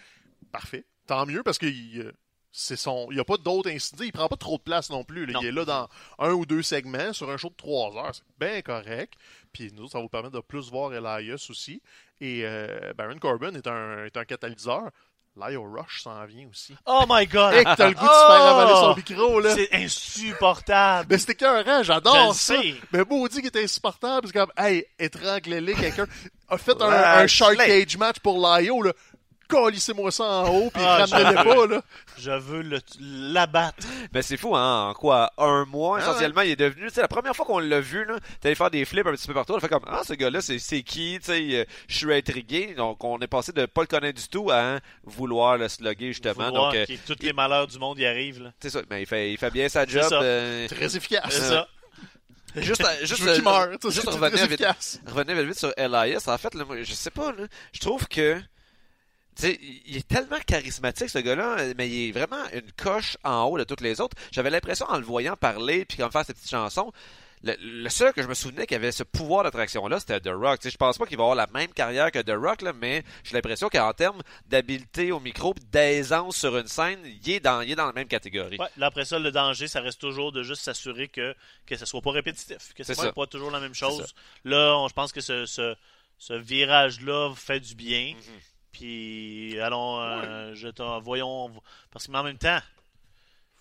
Speaker 3: Parfait. Tant mieux parce qu'il euh, c'est son. Il n'y a pas d'autres incidents. Il prend pas trop de place non plus. là.
Speaker 1: Non.
Speaker 3: Il est là dans un ou deux segments sur un show de trois heures. C'est bien correct. Puis nous, ça va vous permettre de plus voir Elias aussi. Et euh, Baron Corbin est un, est un catalyseur. Lio Rush s'en vient aussi.
Speaker 1: Oh my god!
Speaker 3: T'as le goût de se faire
Speaker 1: Oh!
Speaker 3: avaler son micro, là.
Speaker 1: C'est insupportable!
Speaker 3: Mais c'était écœurant, j'adore ça.
Speaker 1: sais.
Speaker 3: Mais maudit qu'il était insupportable. C'est comme, hey, étranglez-les, quelqu'un a fait un, un shark cage match pour Lio, là. Colissez-moi ça en haut, puis
Speaker 1: Ah,
Speaker 3: ramenez-le pas, là.
Speaker 1: Je veux le- l'abattre.
Speaker 2: Mais c'est fou, hein? En quoi? Un mois,
Speaker 3: Ah
Speaker 2: essentiellement, il est devenu. Tu sais, la première fois qu'on l'a vu, là, t'allais faire des flips un petit peu partout. On a fait comme, ah, ce gars-là, c'est, c'est qui? Tu sais, euh, je suis intrigué. Donc, on est passé de pas le connaître du tout à hein, vouloir le slugger, justement.
Speaker 1: Vouloir
Speaker 2: Donc, euh,
Speaker 1: tous les malheurs du monde y arrivent. là.
Speaker 2: c'est ça. Mais il fait, il fait bien sa job.
Speaker 1: ça.
Speaker 2: euh,
Speaker 3: Très efficace.
Speaker 1: C'est
Speaker 2: Euh,
Speaker 1: ça.
Speaker 2: juste, juste, euh,
Speaker 3: meure.
Speaker 2: juste revenir vite,
Speaker 3: efficace.
Speaker 2: revenir vite, vite sur Elias. En fait, là, moi, je sais pas, là, je trouve que. Tu sais, il est tellement charismatique ce gars-là, mais il est vraiment une coche en haut de toutes les autres. J'avais l'impression en le voyant parler puis comme faire ses petites chansons, le, le seul que je me souvenais qui avait ce pouvoir d'attraction-là, c'était The Rock. Tu sais, je pense pas qu'il va avoir la même carrière que The Rock, là, mais j'ai l'impression qu'en termes d'habileté au micro d'aisance sur une scène, il est dans, il est dans la même catégorie.
Speaker 1: Ouais, là, après ça, le danger, ça reste toujours de juste s'assurer que, que ça soit pas répétitif, que ce soit pas toujours la même chose. Là, on- je pense que ce, ce, ce virage-là fait du bien.
Speaker 2: Mhm.
Speaker 1: Puis, allons, euh, je t'en- voyons, parce que en même temps,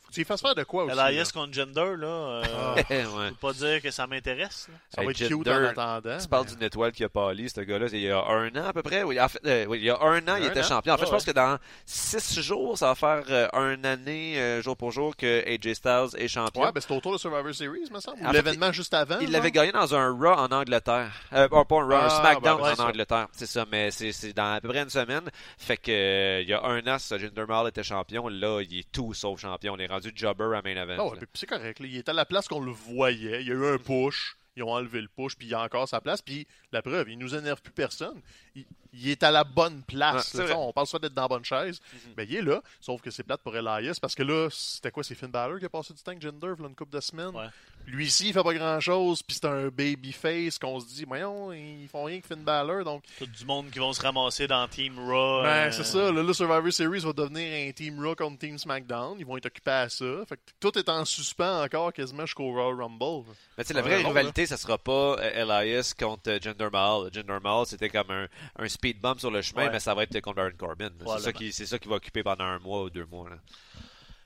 Speaker 3: Faut que tu y fasses faire de quoi aussi.
Speaker 1: Elias contre Gender, là, euh,
Speaker 3: Ah.
Speaker 2: ouais.
Speaker 1: je peux pas dire que ça m'intéresse. là.
Speaker 3: Ça va être cute
Speaker 2: Jinder,
Speaker 3: en attendant.
Speaker 2: Tu parles
Speaker 3: mais-
Speaker 2: d'une étoile qui a pâli, ce gars-là, il y a un an à peu près? Oui, en fait, euh, oui, il y a un an, il
Speaker 3: Un
Speaker 2: était
Speaker 3: an?
Speaker 2: champion. En fait,
Speaker 3: Ah
Speaker 2: je pense que dans six jours, ça va faire euh, un année, euh, jour pour jour, que AJ Styles est champion.
Speaker 3: Ouais, ben c'est autour de Survivor Series, me semble.
Speaker 2: En
Speaker 3: Ou
Speaker 2: fait,
Speaker 3: l'événement juste avant.
Speaker 2: il
Speaker 3: genre?
Speaker 2: l'avait gagné dans un Raw en Angleterre. Euh, pas pas un Raw, un
Speaker 3: Ah,
Speaker 2: SmackDown
Speaker 3: ben, ouais,
Speaker 2: en
Speaker 3: ça.
Speaker 2: Angleterre. C'est ça, mais c'est c'est dans à peu près une semaine. Fait que euh, il y a un an, ça, Jinder Mahal était champion. Là, il est tout sauf champion. On est rendu jobber à main event.
Speaker 3: Ouais, c'est correct. là. Il était à la place qu'on le voyait. Il y a eu un push. Ils ont enlevé le push, puis il a encore sa place. Puis la preuve, il nous énerve plus personne. Il- il est à la bonne place.
Speaker 2: Ouais,
Speaker 3: là, on pense soit d'être dans la bonne chaise.
Speaker 2: Mhm.
Speaker 3: Mais il est là. Sauf que c'est plate pour Elias parce que là, c'était quoi C'est Finn Balor qui a passé du temps avec Jinder une couple de semaines.
Speaker 1: Ouais.
Speaker 3: Lui ici, il fait pas grand chose. Puis c'est un babyface qu'on se dit, voyons, ils font rien que Finn Balor. Donc,
Speaker 1: Tout du monde qui vont se ramasser dans Team Raw.
Speaker 3: ben,
Speaker 1: euh,
Speaker 3: c'est ça. Là, le Survivor Series va devenir un Team Raw contre Team SmackDown. Ils vont être occupés à ça. Fait que tout est en suspens encore quasiment jusqu'au Royal Rumble.
Speaker 2: Mais tu sais, la vraie rivalité, ça sera pas euh, Elias contre euh, Jinder Mahal. Jinder Mahal, c'était comme un, un speed bump sur le chemin,
Speaker 1: Ouais.
Speaker 2: mais ça va être contre Baron Corbin. C'est ça, qui, c'est ça qui va occuper pendant un mois ou deux mois. Là.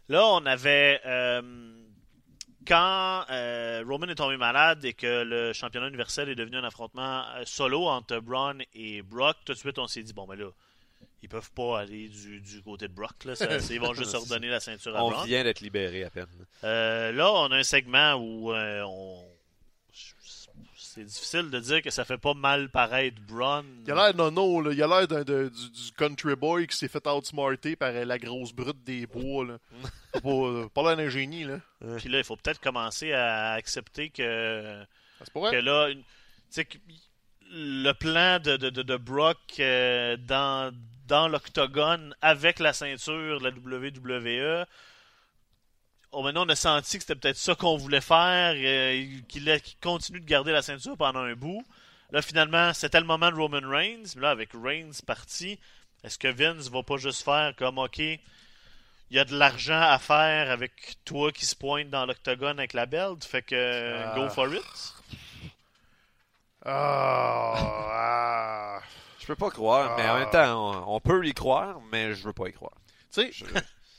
Speaker 1: Là, on avait. euh, quand euh, Roman est tombé malade et que le championnat universel est devenu un affrontement euh, solo entre Braun et Brock, tout de suite, on s'est dit bon, mais là, ils peuvent pas aller du, du côté de Brock. Là, Ça- ils vont juste redonner la ceinture à
Speaker 2: On
Speaker 1: Braun.
Speaker 2: vient d'être libéré à peine.
Speaker 1: Euh, là, on a un segment où on. C'est difficile de dire que ça fait pas mal paraître Braun.
Speaker 3: Il a l'air nono, là. Il a l'air d'un- du, du country boy qui s'est fait outsmarter par euh, la grosse brute des bois, là. pas, euh, pas l'air d'un génie, là.
Speaker 1: Puis là, il faut peut-être commencer à accepter que. Que là, une- que le plan de, de, de, de Brock euh, dans, dans l'octogone avec la ceinture de la WWE, oh, maintenant on a senti que c'était peut-être ça qu'on voulait faire, euh, qu'il continue de garder la ceinture pendant un bout. Là, finalement, c'était le moment de Roman Reigns. Mais là, avec Reigns parti, est-ce que Vince va pas juste faire comme, OK, il y a de l'argent à faire avec toi qui se pointe dans l'octogone avec la belt, fait que
Speaker 3: Ah.
Speaker 1: go for it?
Speaker 3: Ah, ah.
Speaker 2: Je peux pas croire, mais en
Speaker 3: Ah.
Speaker 2: même temps, on, on peut y croire, mais je veux pas y croire.
Speaker 3: Tu sais,
Speaker 2: Je-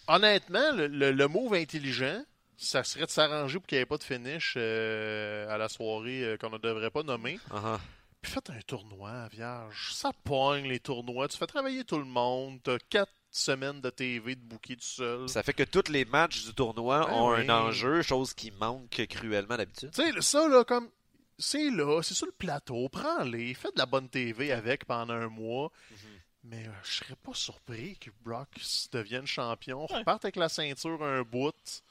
Speaker 3: honnêtement, le, le, le move intelligent, ça serait de s'arranger pour qu'il n'y ait pas de finish euh, à la soirée euh, qu'on ne devrait pas nommer.
Speaker 2: Uh-huh.
Speaker 3: Puis faites un tournoi, vierge. Ça pogne les tournois. Tu fais travailler tout le monde. T'as quatre semaines de TV de bouquet tout seul.
Speaker 2: Ça fait que tous les matchs du tournoi
Speaker 3: Ben
Speaker 2: ont
Speaker 3: oui.
Speaker 2: un enjeu, chose qui manque cruellement d'habitude.
Speaker 3: Tu sais, ça, là, comme. C'est là, c'est sur le plateau. Prends-les. Fais de la bonne TV avec pendant un mois. Mais euh, je serais pas surpris que Brock devienne champion.
Speaker 1: Ouais.
Speaker 3: Reparte avec la ceinture un bout.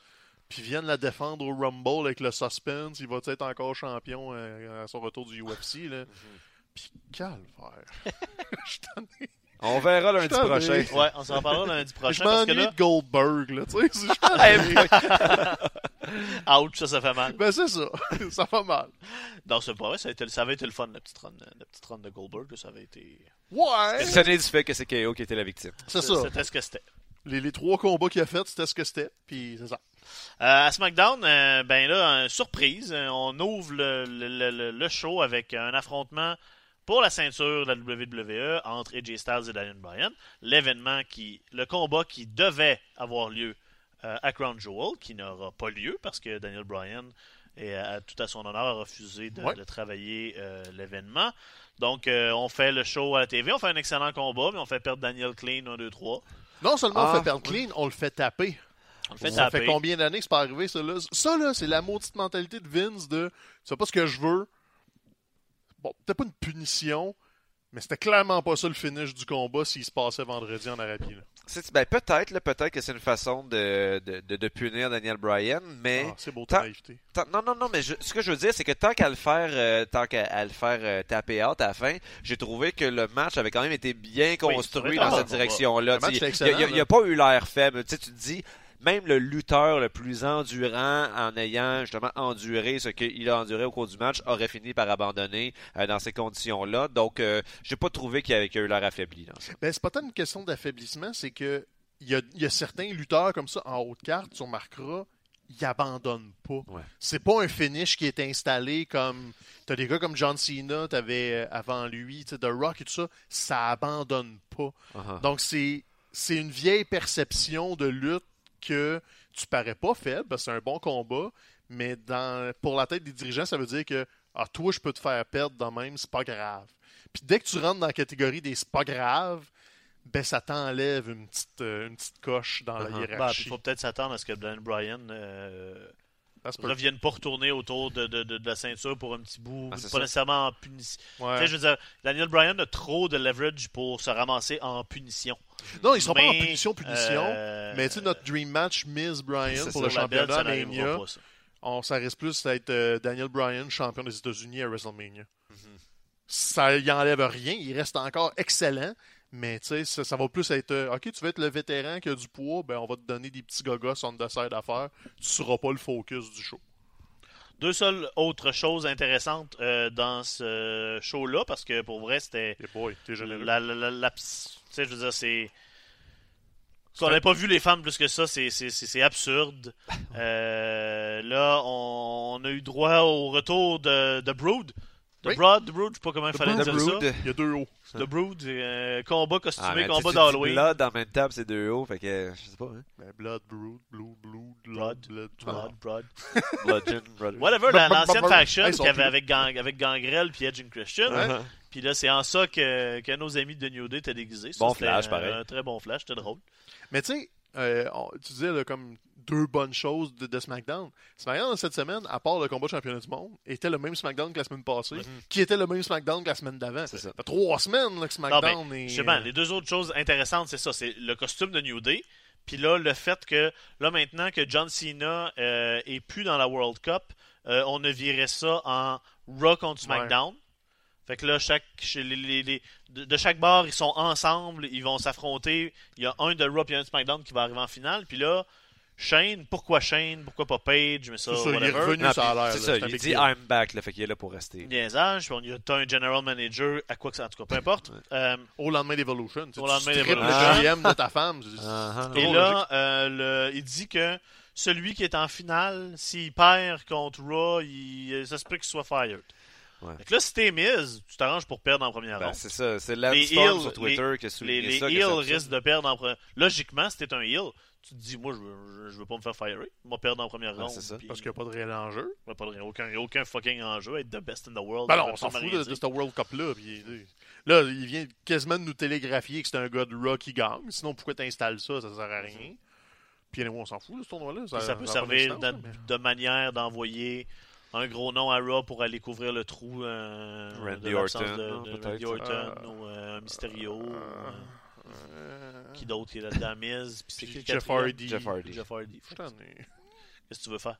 Speaker 3: Puis vienne la défendre au Rumble avec le suspense. Il va être encore champion euh, à son retour du UFC. Là. Puis calvaire. Je suis tanné.
Speaker 2: On verra lundi
Speaker 3: Je
Speaker 2: prochain.
Speaker 3: ai.
Speaker 1: Ouais, on s'en reparlera lundi
Speaker 3: Je
Speaker 1: prochain parce que
Speaker 3: m'ennuie
Speaker 1: là,
Speaker 3: de Goldberg. Là, tu sais, je
Speaker 1: ouch, ça, ça fait mal.
Speaker 3: ben c'est ça. ça fait mal.
Speaker 1: Non, c'est pas vrai, ça, a été, ça avait été le fun, la petite run, la petite run de Goldberg, là, ça avait été...
Speaker 3: Ouais.
Speaker 2: Ça n'est du fait que c'est KO qui était la victime.
Speaker 3: C'est ça.
Speaker 1: C'était ce que c'était.
Speaker 3: Les, les trois combats qu'il a fait, c'était ce que c'était. Puis c'est ça.
Speaker 1: Euh, à SmackDown, euh, ben là, euh, surprise, euh, on ouvre le, le- le- le- le show avec un affrontement pour la ceinture de la WWE entre AJ Styles et Daniel Bryan. L'événement qui, le combat qui devait avoir lieu euh, à Crown Jewel, qui n'aura pas lieu parce que Daniel Bryan est à- tout à son honneur a refusé de,
Speaker 3: Ouais.
Speaker 1: de travailler euh, l'événement. Donc, euh, on fait le show à la TV, on fait un excellent combat, mais on fait perdre Daniel Clean 1, 2, 3.
Speaker 3: Non seulement on
Speaker 2: Ah,
Speaker 3: fait perdre clean, on le fait taper.
Speaker 1: On le fait
Speaker 3: ça
Speaker 1: taper.
Speaker 3: fait combien d'années que c'est pas arrivé, ça, là? Ça, là, c'est la maudite mentalité de Vince de « c'est pas ce que je veux ». Bon, peut-être pas une punition, mais c'était clairement pas ça le finish du combat s'il se passait vendredi en Arabie.
Speaker 2: Ben, peut-être, là, peut-être que c'est une façon de, de, de, de punir Daniel Bryan, mais
Speaker 3: Ah, c'est beau ta
Speaker 2: tant-. Tant- Non, non, non, mais je- ce que je veux dire, c'est que tant qu'à le faire, euh, tant qu'à le faire euh, taper out à la fin, j'ai trouvé que le match avait quand même été bien construit dans cette direction-là. Il n'y a, a pas eu l'air faible. Tu sais, tu te dis, même le lutteur le plus endurant, en ayant justement enduré ce qu'il a enduré au cours du match, aurait fini par abandonner euh, dans ces conditions-là. Donc, euh, j'ai pas trouvé qu'il y, avait- qu'il y a eu l'air affaibli.
Speaker 3: Ben, c'est pas tant une question d'affaiblissement, c'est que il y a, il y a certains lutteurs comme ça en haute carte, tu remarqueras, ils abandonnent pas.
Speaker 2: Ouais.
Speaker 3: C'est pas un finish qui est installé comme. T'as des gars comme John Cena, t'avais euh, avant lui, The Rock et tout ça, ça abandonne pas.
Speaker 2: Uh-huh.
Speaker 3: Donc c'est c'est une vieille perception de lutte que tu parais pas faible, parce que c'est un bon combat, mais dans pour la tête des dirigeants, ça veut dire que ah toi je peux te faire perdre de même, c'est pas grave. Puis dès que tu rentres dans la catégorie des c'est pas grave, ben ça t'enlève une petite euh, une petite coche dans la
Speaker 2: Uh-huh.
Speaker 1: Bah, il
Speaker 3: hiérarchie.
Speaker 1: faut peut-être s'attendre à ce que Bryan euh,
Speaker 3: Ça se peut.
Speaker 1: revienne pas retourner autour de, de, de, de la ceinture pour un petit bout,
Speaker 2: Ah,
Speaker 1: pas
Speaker 2: ça.
Speaker 1: nécessairement en punition.
Speaker 3: Ouais.
Speaker 1: Je veux dire, Daniel Bryan a trop de leverage pour se ramasser en punition.
Speaker 3: Non, ils sont pas en punition punition.
Speaker 1: euh,
Speaker 3: Mais tu sais, notre dream match Miss Bryan pour le championnat
Speaker 1: ça n'arrivera
Speaker 3: Mania,
Speaker 1: pas, ça.
Speaker 3: on, ça risque plus d'être euh, Daniel Bryan, champion des États-Unis à WrestleMania.
Speaker 2: Mhm.
Speaker 3: ça y enlève rien. Il reste encore excellent. Mais tu sais, ça, ça va plus être euh, OK, tu veux être le vétéran qui a du poids, ben on va te donner des petits gogos on the side à faire. Tu seras pas le focus du show.
Speaker 1: Deux seules autres choses intéressantes euh, dans ce show-là, parce que pour vrai, c'était.
Speaker 3: Et boy, t'es généreux.
Speaker 1: La, la, la- la- tu sais, je veux dire, c'est. On n'avait pas vu les femmes plus que ça, c'est absurde. Euh, là, on, on a eu droit au retour de, de Brood. De
Speaker 3: Oui.
Speaker 1: Brood, de Brood, je sais pas comment il
Speaker 3: The
Speaker 1: fallait
Speaker 3: Brood.
Speaker 1: dire
Speaker 2: The
Speaker 1: ça.
Speaker 2: Brood.
Speaker 3: Il y a deux hauts.
Speaker 1: De Brood, euh, combat costumé,
Speaker 2: Ah,
Speaker 1: combat d'Halloween.
Speaker 2: Blood en même temps, c'est deux hauts, fait que je sais pas, hein.
Speaker 3: Ben, Blood, Brood, Blue, Blue,
Speaker 1: Blood,
Speaker 3: Blood,
Speaker 1: Brood, Brood.
Speaker 2: Bludgeon, brother.
Speaker 1: Whatever, la- l'ancienne faction y avait avec, Gang- avec Gangrel puis Edge and Christian.
Speaker 3: Ouais.
Speaker 2: Uh-huh.
Speaker 1: Puis là, c'est en ça que, que nos amis de New Day étaient déguisés. Ça,
Speaker 2: Bon flash, pareil.
Speaker 1: Un très bon flash, c'était drôle.
Speaker 3: Mais tu sais, euh, on- tu disais là, comme deux bonnes choses de, de SmackDown. SmackDown cette semaine, à part le combat de championnat du monde, était le même SmackDown que la semaine passée, qui était le même SmackDown que la semaine d'avant.
Speaker 2: Ça.
Speaker 3: Ça fait trois semaines là, que
Speaker 1: Non,
Speaker 3: SmackDown
Speaker 1: ben,
Speaker 3: est.
Speaker 1: justement, les deux autres choses intéressantes, c'est ça. C'est le costume de New Day. Puis là, le fait que, là, maintenant que John Cena euh, est plus dans la World Cup, euh, on a viré ça en Raw contre SmackDown. Fait que là, chaque, chez les- les- les- de, de chaque bar, ils sont ensemble, ils vont s'affronter. Il y a un de Raw et un de SmackDown qui va arriver en finale. Puis là, Shane, pourquoi Shane? Pourquoi pas Page Mais ça,
Speaker 3: ça, il est
Speaker 1: whatever.
Speaker 3: revenu,
Speaker 2: Non,
Speaker 3: ça a l'air.
Speaker 2: C'est ça, il dit
Speaker 3: deal.
Speaker 2: I'm back, là, fait qu'il est là pour rester.
Speaker 1: Niaisage, puis on y a un general manager, à quoi que ça, en tout cas, peu importe. Euh,
Speaker 3: Au lendemain d'Evolution. Tu
Speaker 1: Au
Speaker 3: sais,
Speaker 1: lendemain d'Evolution.
Speaker 3: le GM de ta femme. c'est-
Speaker 2: Uh-huh.
Speaker 3: c'est
Speaker 1: Et là, euh, le- il dit que celui qui est en finale, s'il perd contre Raw, il, ça se peut qu'il soit fired.
Speaker 2: Ouais.
Speaker 1: Fait que là, si t'es mise, tu t'arranges pour perdre en première
Speaker 2: Ben,
Speaker 1: ronde.
Speaker 2: c'est ça, c'est Lance
Speaker 1: Les
Speaker 2: Storm
Speaker 1: heels,
Speaker 2: sur Twitter qui a
Speaker 1: Les,
Speaker 2: souligné
Speaker 1: les
Speaker 2: ça.
Speaker 1: heels
Speaker 2: c'est absurde.
Speaker 1: risquent de perdre en première Logiquement, si t'es un heel, tu te dis, moi, je veux, je veux pas me faire firer. Moi, perdre en première
Speaker 2: Ouais,
Speaker 1: ronde.
Speaker 2: c'est ça.
Speaker 1: puis-
Speaker 3: Parce qu'il n'y a pas de réel enjeu.
Speaker 1: Ouais, pas de- aucun, il y a aucun fucking enjeu. Être the best in the world.
Speaker 3: Ben
Speaker 1: ça
Speaker 3: non, on s'en fout de, de ce World Cup-là. Là, il vient quasiment de nous télégraphier que c'est un gars de qui gagne. Sinon, pourquoi t'installes ça? Ça sert à rien. Puis on s'en fout de ce tournoi-là.
Speaker 1: Ça peut servir
Speaker 3: d'existence,
Speaker 1: de,
Speaker 3: mais-
Speaker 1: de manière d'envoyer un gros nom à Raw pour aller couvrir le trou euh,
Speaker 2: Randy
Speaker 1: de
Speaker 2: Orton,
Speaker 1: de,
Speaker 2: non,
Speaker 1: de
Speaker 2: peut-être.
Speaker 1: Randy Orton
Speaker 3: Euh,
Speaker 1: ou euh, Mysterio. euh,
Speaker 3: Euh,
Speaker 1: qui d'autre qui est là-dedans? Miz, puis c'est qui le
Speaker 3: Jeff? Hardy.
Speaker 2: Jeff Hardy.
Speaker 1: Jeff Hardy.
Speaker 3: Je
Speaker 1: Qu'est-ce que tu veux faire?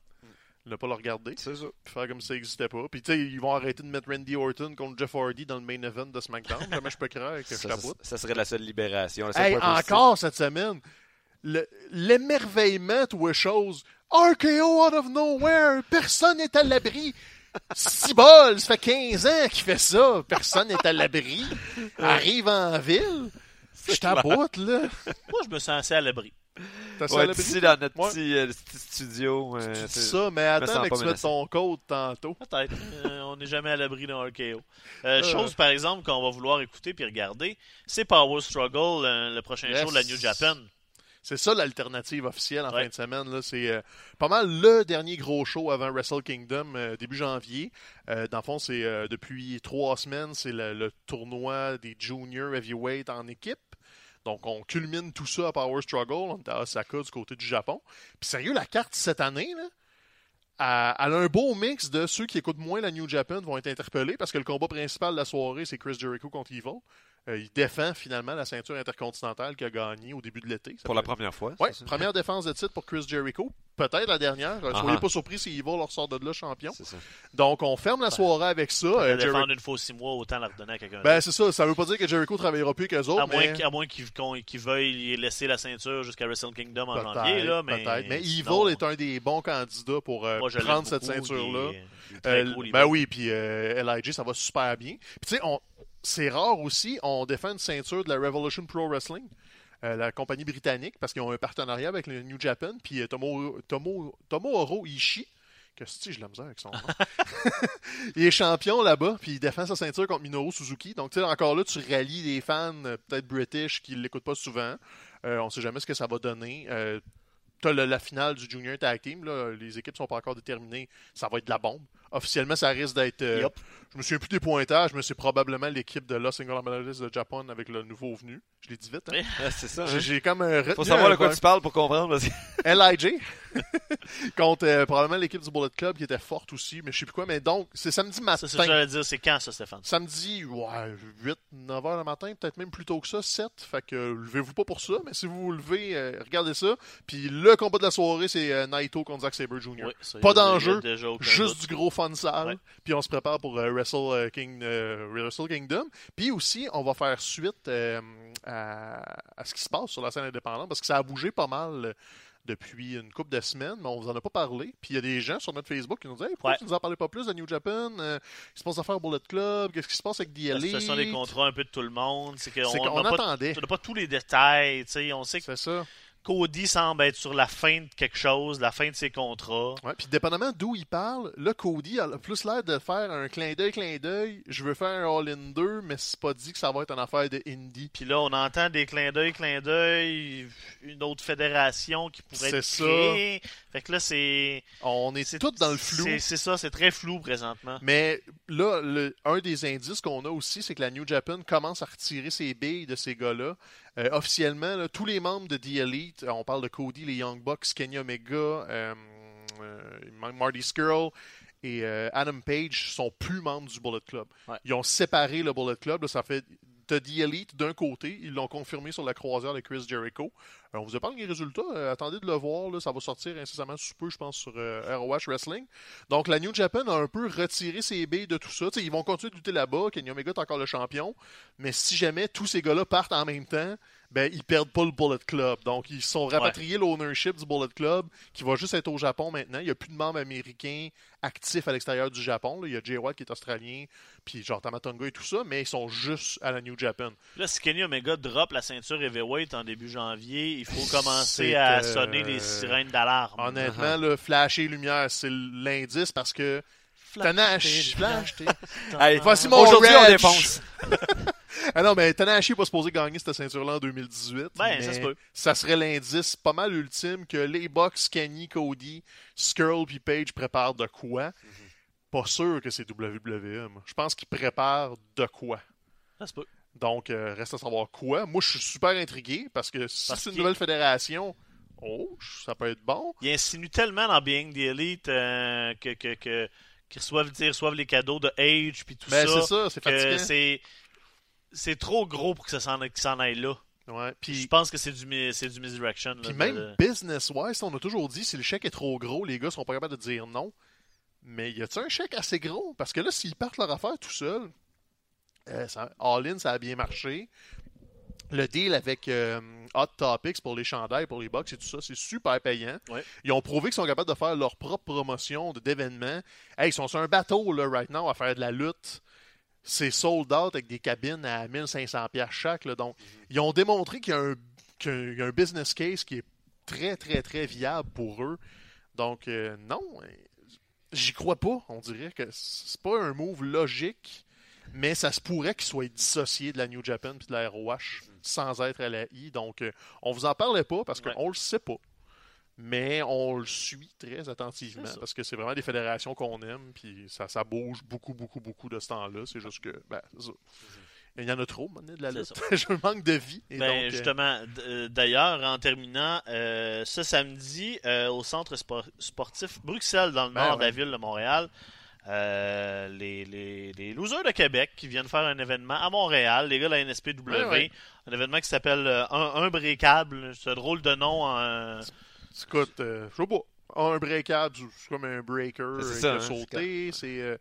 Speaker 3: Ne pas le regarder.
Speaker 2: C'est ça.
Speaker 3: Puis faire comme si ça n'existait pas. Puis tu sais, ils vont arrêter de mettre Randy Orton contre Jeff Hardy dans le main event de SmackDown. Jamais je peux croire que je
Speaker 2: Ça,
Speaker 3: taboute.
Speaker 2: ça, ça serait la seule libération.
Speaker 3: Hey, encore cette semaine, l'émerveillement, toi, chose. RKO out of nowhere, personne n'est à l'abri. Cibol, ça fait 15 ans qu'il fait ça, personne n'est à l'abri. Arrive en ville, je t'aboute, là.
Speaker 1: Moi, je me sens assez à l'abri.
Speaker 3: T'as
Speaker 2: Ouais,
Speaker 3: l'abri?
Speaker 2: ici dans notre
Speaker 3: Ouais.
Speaker 2: petit, euh, petit studio.
Speaker 3: Tu
Speaker 2: euh,
Speaker 3: dis
Speaker 2: c'est-
Speaker 3: ça, mais attends, que tu mettes ton code tantôt.
Speaker 1: Peut-être. Euh, on n'est jamais à l'abri d'un RKO. Euh,
Speaker 3: Euh.
Speaker 1: Chose, par exemple, qu'on va vouloir écouter puis regarder, c'est Power Struggle, euh, le prochain
Speaker 3: Yes.
Speaker 1: show de la New Japan.
Speaker 3: C'est ça l'alternative officielle en
Speaker 1: Ouais.
Speaker 3: fin de semaine. là. C'est euh, pas mal le dernier gros show avant Wrestle Kingdom, euh, début janvier. Euh, dans le fond, c'est depuis trois semaines, c'est le, le tournoi des juniors heavyweight en équipe. Donc, on culmine tout ça à Power Struggle. On est à Osaka du côté du Japon. Puis sérieux, la carte cette année, là, elle, elle a un beau mix de ceux qui écoutent moins la New Japan vont être interpellés parce que le combat principal de la soirée, c'est Chris Jericho contre Evil. Euh, il défend finalement la ceinture intercontinentale qu'il a gagnée au début de l'été.
Speaker 2: Pour la première fois. Ça?
Speaker 3: première défense de titre pour Chris Jericho. Peut-être la dernière. Euh, Soyez
Speaker 2: Ah-ha.
Speaker 3: pas surpris si Evil leur sort de là champion.
Speaker 2: C'est ça.
Speaker 3: Donc, on ferme la soirée avec ça.
Speaker 1: Euh,
Speaker 3: Jericho-
Speaker 1: défendre une fois six mois, autant la redonner à quelqu'un
Speaker 3: Ben, c'est ça. Ça veut pas dire que Jericho travaillera plus qu'eux autres.
Speaker 1: À moins,
Speaker 3: mais...
Speaker 1: qu'- moins qu'ils veuillent laisser la ceinture jusqu'à Wrestle Kingdom en janvier. Là, mais
Speaker 3: peut-être. Mais Evil est un des bons candidats pour euh,
Speaker 1: moi,
Speaker 3: prendre cette ceinture-là. Euh, ben oui, puis euh, LIJ, ça va super bien. Puis tu sais, on... c'est rare aussi, on défend une ceinture de la Revolution Pro Wrestling, euh, la compagnie britannique, parce qu'ils ont un partenariat avec le New Japan, puis euh, Tomo... Tomo... Tomohiro Ishii, que si je la misère avec son nom. il est champion là-bas, puis il défend sa ceinture contre Minoru Suzuki. Donc, tu sais, encore là, tu rallies des fans, euh, peut-être british, qui ne l'écoutent pas souvent. On sait jamais ce que ça va donner. T'as le- la finale du Junior Tag Team, là, les équipes sont pas encore déterminées. Ça va être de la bombe. Officiellement, ça risque d'être. euh,
Speaker 1: Yup.
Speaker 3: Je me souviens plus des pointages, mais c'est probablement l'équipe de Los Ingobernables de Japon avec le nouveau venu. Je l'ai dit vite. Hein?
Speaker 2: Ouais, c'est ça.
Speaker 3: J'ai-
Speaker 2: hein?
Speaker 3: J'ai comme euh,
Speaker 2: Faut savoir de quoi tu parles pour comprendre.
Speaker 3: LIJ. contre euh, probablement l'équipe du Bullet Club qui était forte aussi, mais je sais plus quoi. Mais donc, c'est samedi matin.
Speaker 1: C'est ce que j'allais dire. C'est quand, ça, Stéphane?
Speaker 3: Samedi, ouais, 8, 9 heures le matin, peut-être même plus tôt que ça, 7. Fait que euh, levez-vous pas pour ça, mais si vous vous levez, euh, regardez ça. Puis le combat de la soirée, c'est euh, Naito contre Zack Sabre Jr.
Speaker 1: Oui, ça,
Speaker 3: Pas d'enjeu, Juste
Speaker 1: doute.
Speaker 3: du gros fun.
Speaker 1: Ouais.
Speaker 3: Puis on se prépare pour euh, Wrestle, euh, King, euh, Wrestle Kingdom. Puis aussi, on va faire suite à, à ce qui se passe sur la scène indépendante parce que ça a bougé pas mal depuis une couple de semaines, mais on vous en a pas parlé. Puis il y a des gens sur notre Facebook qui nous disent hey, pourquoi
Speaker 1: Ouais.
Speaker 3: tu nous en parlais pas plus de New Japan? Euh, Qu'est-ce qui se passe à faire au Bullet Club Qu'est-ce qui se passe avec The
Speaker 1: La
Speaker 3: Elite
Speaker 1: situation des contrats un peu de tout le monde. C'est qu'on
Speaker 3: attendait.
Speaker 1: on n'a pas tous les détails. On sait que
Speaker 3: C'est ça.
Speaker 1: Cody semble être sur la fin de quelque chose, la fin de ses contrats.
Speaker 3: Ouais, puis dépendamment d'où il parle, là, Cody a plus l'air de faire un clin d'œil, clin d'œil. Je veux faire un All-in 2, mais c'est pas dit que ça va être une affaire de indie.
Speaker 1: Puis là, on entend des clins d'œil, clins d'œil, une autre fédération qui pourrait
Speaker 3: C'est
Speaker 1: être
Speaker 3: ça.
Speaker 1: créée. Fait que là, c'est...
Speaker 3: On est tous dans le flou.
Speaker 1: c'est- C'est ça, c'est très flou présentement.
Speaker 3: Mais là, le- un des indices qu'on a aussi, c'est que la New Japan commence à retirer ses billes de ces gars-là. Euh, officiellement, là, tous les membres de The Elite, euh, on parle de Cody, les Young Bucks, Kenny Omega, euh, Marty Skrull et euh, Adam Page sont plus membres du Bullet Club.
Speaker 1: Ouais.
Speaker 3: Ils ont séparé le Bullet Club. là, ça fait de The Elite d'un côté. Ils l'ont confirmé sur la croisière de Chris Jericho. Euh, on vous épargne les résultats. Euh, attendez de le voir. ça va sortir incessamment sous peu, je pense, sur euh, ROH Wrestling. Donc, la New Japan a un peu retiré ses billes de tout ça. Ils vont continuer de lutter là-bas. Kenny Omega est encore le champion. Mais si jamais tous ces gars-là partent en même temps, ben, ils perdent pas le Bullet Club. Donc, ils sont rapatriés l'ownership du Bullet Club qui va juste être au Japon maintenant. Il n'y a plus de membres américains actifs à l'extérieur du Japon. là. Il y a Jay White qui est australien, puis genre Tamatonga et tout ça, mais ils sont juste à la New Japan.
Speaker 1: Là, si Kenny Omega drop la ceinture heavyweight en début janvier, il faut commencer à
Speaker 3: euh,
Speaker 1: sonner les sirènes d'alarme.
Speaker 3: Honnêtement, le flasher lumière, c'est l'indice parce que Tanahashi,
Speaker 2: Hey,
Speaker 3: Voici mon
Speaker 2: Aujourd'hui, on défonce.
Speaker 3: Ah non, mais Tanahashi n'est pas supposé gagner cette ceinture-là en 2018.
Speaker 1: Ben, ça se peut.
Speaker 3: ça serait l'indice pas mal ultime que les Bucks, Kenny, Cody, Skrull puis Page préparent de quoi? Pas sûr que c'est WWE. moi. Je pense qu'ils préparent de quoi.
Speaker 1: Ça se peut.
Speaker 3: Donc, euh, reste à savoir quoi. Moi, je suis super intrigué parce que si
Speaker 1: Parce
Speaker 3: c'est une
Speaker 1: qu'il-
Speaker 3: nouvelle fédération, oh, ça peut être bon.
Speaker 1: Il insinue tellement dans Being the Elite euh, que, que, que- qu'ils reçoivent, ils reçoivent les cadeaux de Age puis tout
Speaker 3: Ben,
Speaker 1: ça.
Speaker 3: c'est ça, c'est fatigant.
Speaker 1: c'est trop gros pour que ça s'en, aille là.
Speaker 3: Ouais,
Speaker 1: Puis je pense que c'est du du misdirection.
Speaker 3: Puis même
Speaker 1: de-
Speaker 3: business-wise, on a toujours dit si le chèque est trop gros, les gars sont pas capables de dire non. Mais y a-t-il un chèque assez gros? Parce que là, s'ils partent leur affaire tout seuls, euh, All-In, ça a bien marché. Le deal avec euh, Hot Topics pour les chandails, pour les box et tout ça, c'est super payant.
Speaker 1: Ouais.
Speaker 3: Ils ont prouvé qu'ils sont capables de faire leur propre promotion d'événements. Hey, ils sont sur un bateau, là, right now, à faire de la lutte. C'est sold out avec des cabines à 1500$ piastres chaque. là. donc, ils ont démontré qu'il y a un, qu'il y a un- business case qui est très, très, très viable pour eux. Donc, euh, non, j'y crois pas. On dirait que c'est pas un move logique, mais ça se pourrait qu'il soit dissocié de la New Japan puis de la ROH sans être à la I. Donc, euh, on vous en parlait pas parce
Speaker 1: Ouais.
Speaker 3: qu'on le sait pas. Mais on le suit très attentivement parce que c'est vraiment des fédérations qu'on aime, puis ça, ça bouge beaucoup, beaucoup, beaucoup de ce temps-là. C'est juste que, ben, ça. Il y en a trop, de la lutte. Je manque de vie. Et
Speaker 1: Ben,
Speaker 3: donc, euh,
Speaker 1: justement, euh, d'ailleurs, en terminant, euh, ce samedi, euh, au centre spor- sportif Bruxelles, dans le
Speaker 3: Ben
Speaker 1: nord de la
Speaker 3: ouais.
Speaker 1: ville de Montréal, euh, les, les, les losers de Québec qui viennent faire un événement à Montréal, les gars de la NSPW,
Speaker 3: Ouais, ouais.
Speaker 1: un événement qui s'appelle euh, un, un breakable, un drôle de nom.
Speaker 3: Écoute, euh, je sais pas. Un breakable, c'est comme un breaker
Speaker 2: C'est
Speaker 3: euh,
Speaker 2: ça,
Speaker 3: qui a
Speaker 2: hein,
Speaker 3: sauté. C'est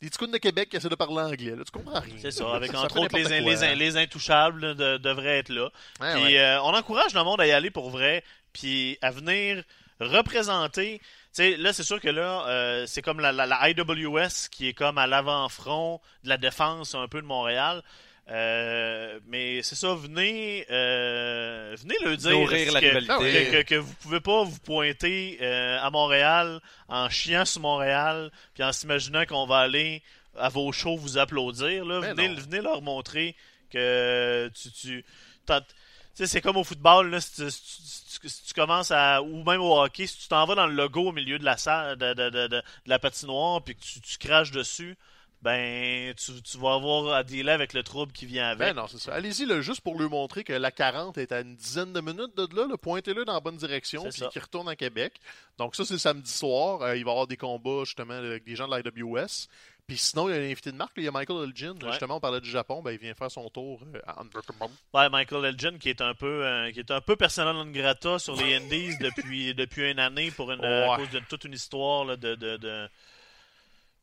Speaker 3: des petits de Québec qui essaient de parler anglais. Là, tu comprends rien.
Speaker 1: C'est ça, avec
Speaker 3: Ça
Speaker 1: entre autres les, les intouchables là, de- devraient être là.
Speaker 3: Ouais,
Speaker 1: Puis
Speaker 3: ouais.
Speaker 1: euh, on encourage le monde à y aller pour vrai, puis à venir représenter. Sais, là, c'est sûr que là, euh, c'est comme la, la- la IWS qui est comme à l'avant-front de la défense un peu de Montréal. Euh, mais c'est ça, venez, euh, venez le dire
Speaker 2: la
Speaker 1: que, vous pouvez pas vous pointer à Montréal en chiant sur Montréal, puis en s'imaginant qu'on va aller à vos shows vous applaudir. Là.
Speaker 3: Mais
Speaker 1: Venez, venez leur montrer que tu, tu, c'est comme au football, là, si, tu, si tu- si tu commences à. Ou même au hockey, si tu t'en vas dans le logo au milieu de la salle, de, de- de- de- de la patinoire, puis que tu, tu craches dessus, ben tu, tu vas avoir à dealer avec le trouble qui vient avec.
Speaker 3: Ben non, c'est ça. Allez-y, là, juste pour lui montrer que la 40 est à une dizaine de minutes de là. là Pointez-le dans la bonne direction, puis qu'il retourne à Québec. Donc ça, c'est samedi soir. Euh, il va y avoir des combats, justement, avec des gens de l'IWS. Puis sinon, il y a un invité de marque, il y a Michael Elgin.
Speaker 1: Ouais.
Speaker 3: Justement, on parlait du Japon, ben, il vient faire son tour euh, à Unbreakable.
Speaker 1: Ouais, Michael Elgin qui est un peu euh, qui est un peu personnel non grata sur les Indies depuis depuis une année pour une à cause de toute une histoire là, de, de, de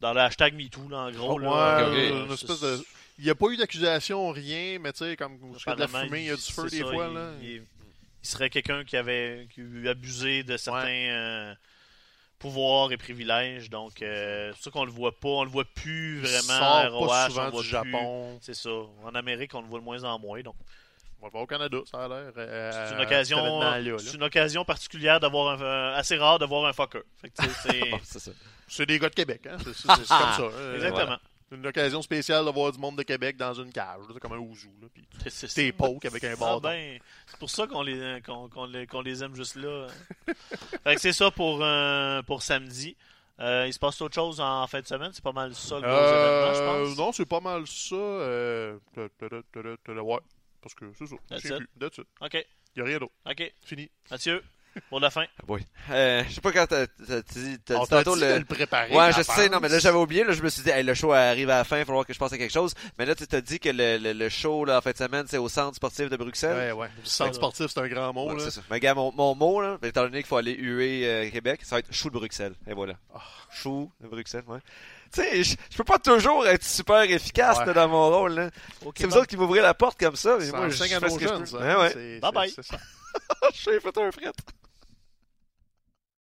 Speaker 1: dans le hashtag MeToo là, en gros
Speaker 3: Ouais,
Speaker 1: là,
Speaker 2: ok.
Speaker 3: euh, une
Speaker 1: c'est-
Speaker 3: espèce de... Il n'y a pas eu d'accusation, rien, mais tu sais, comme de la fumée, il y a du feu des
Speaker 1: ça,
Speaker 3: fois.
Speaker 1: il,
Speaker 3: là.
Speaker 1: il- il serait quelqu'un qui avait qui a abusé de certains euh, pouvoirs et privilèges donc euh, c'est ça qu'on le voit pas on le voit plus vraiment ROH,
Speaker 3: pas
Speaker 1: on
Speaker 3: souvent
Speaker 1: le voit
Speaker 3: du. Japon.
Speaker 1: c'est ça en Amérique on le voit de moins en moins donc
Speaker 3: On va le voir au Canada, ça a l'air. euh,
Speaker 1: c'est une
Speaker 3: à
Speaker 1: occasion c'est une occasion particulière d'avoir un, un- assez rare de voir un fucker c'est
Speaker 2: c'est ça.
Speaker 3: C'est des gars de Québec, hein? C'est comme ça. euh,
Speaker 1: exactement
Speaker 3: une occasion spéciale de voir du monde de Québec dans une cage, là, comme un ouzou. Là, puis t'es poke avec un
Speaker 1: Ah
Speaker 3: bâton.
Speaker 1: ben, c'est pour ça qu'on les, qu'on, qu'on les, qu'on les aime juste là. fait que c'est ça pour, euh, pour samedi. Euh, il se passe autre chose en fin de semaine, c'est pas mal ça le gros événement, je
Speaker 3: Euh,
Speaker 1: pense.
Speaker 3: non, c'est pas mal ça. Euh... Ouais, parce que c'est ça.
Speaker 1: That's it.
Speaker 3: That's it.
Speaker 1: Ok,
Speaker 3: Y a rien d'autre.
Speaker 1: ok.
Speaker 3: Fini.
Speaker 1: Mathieu, pour la fin.
Speaker 2: Oui. Euh, je sais pas quand t'as t'as dit, t'as dit
Speaker 3: t'a
Speaker 2: tantôt le...
Speaker 3: le préparer.
Speaker 2: Ouais, je sais, non, mais là j'avais oublié, là je me suis dit, hey, le show arrive à la fin, il va falloir que je pense à quelque chose. Mais là tu t'as dit que le, le, le show là, en fin de semaine, c'est au centre sportif de Bruxelles.
Speaker 3: Ouais, ouais. Le centre
Speaker 1: Ouais.
Speaker 3: sportif, c'est un grand mot.
Speaker 2: Ouais,
Speaker 3: là.
Speaker 2: c'est ça. Mais gars, mon, mon mot, là, étant donné qu'il faut aller huer euh, Québec, ça va être chou de Bruxelles. Et voilà.
Speaker 3: Ah.
Speaker 2: Chou de Bruxelles, ouais. Tu sais, je je peux pas toujours être super efficace
Speaker 3: Ouais.
Speaker 2: là, dans mon rôle. Là.
Speaker 1: Ok,
Speaker 2: c'est vous autres qui m'ouvrez la porte comme ça, mais moi, je fais ce que je peux.
Speaker 3: ça.
Speaker 2: Ouais, ouais.
Speaker 3: C'est-
Speaker 1: Bye bye.
Speaker 2: suis fait un fret.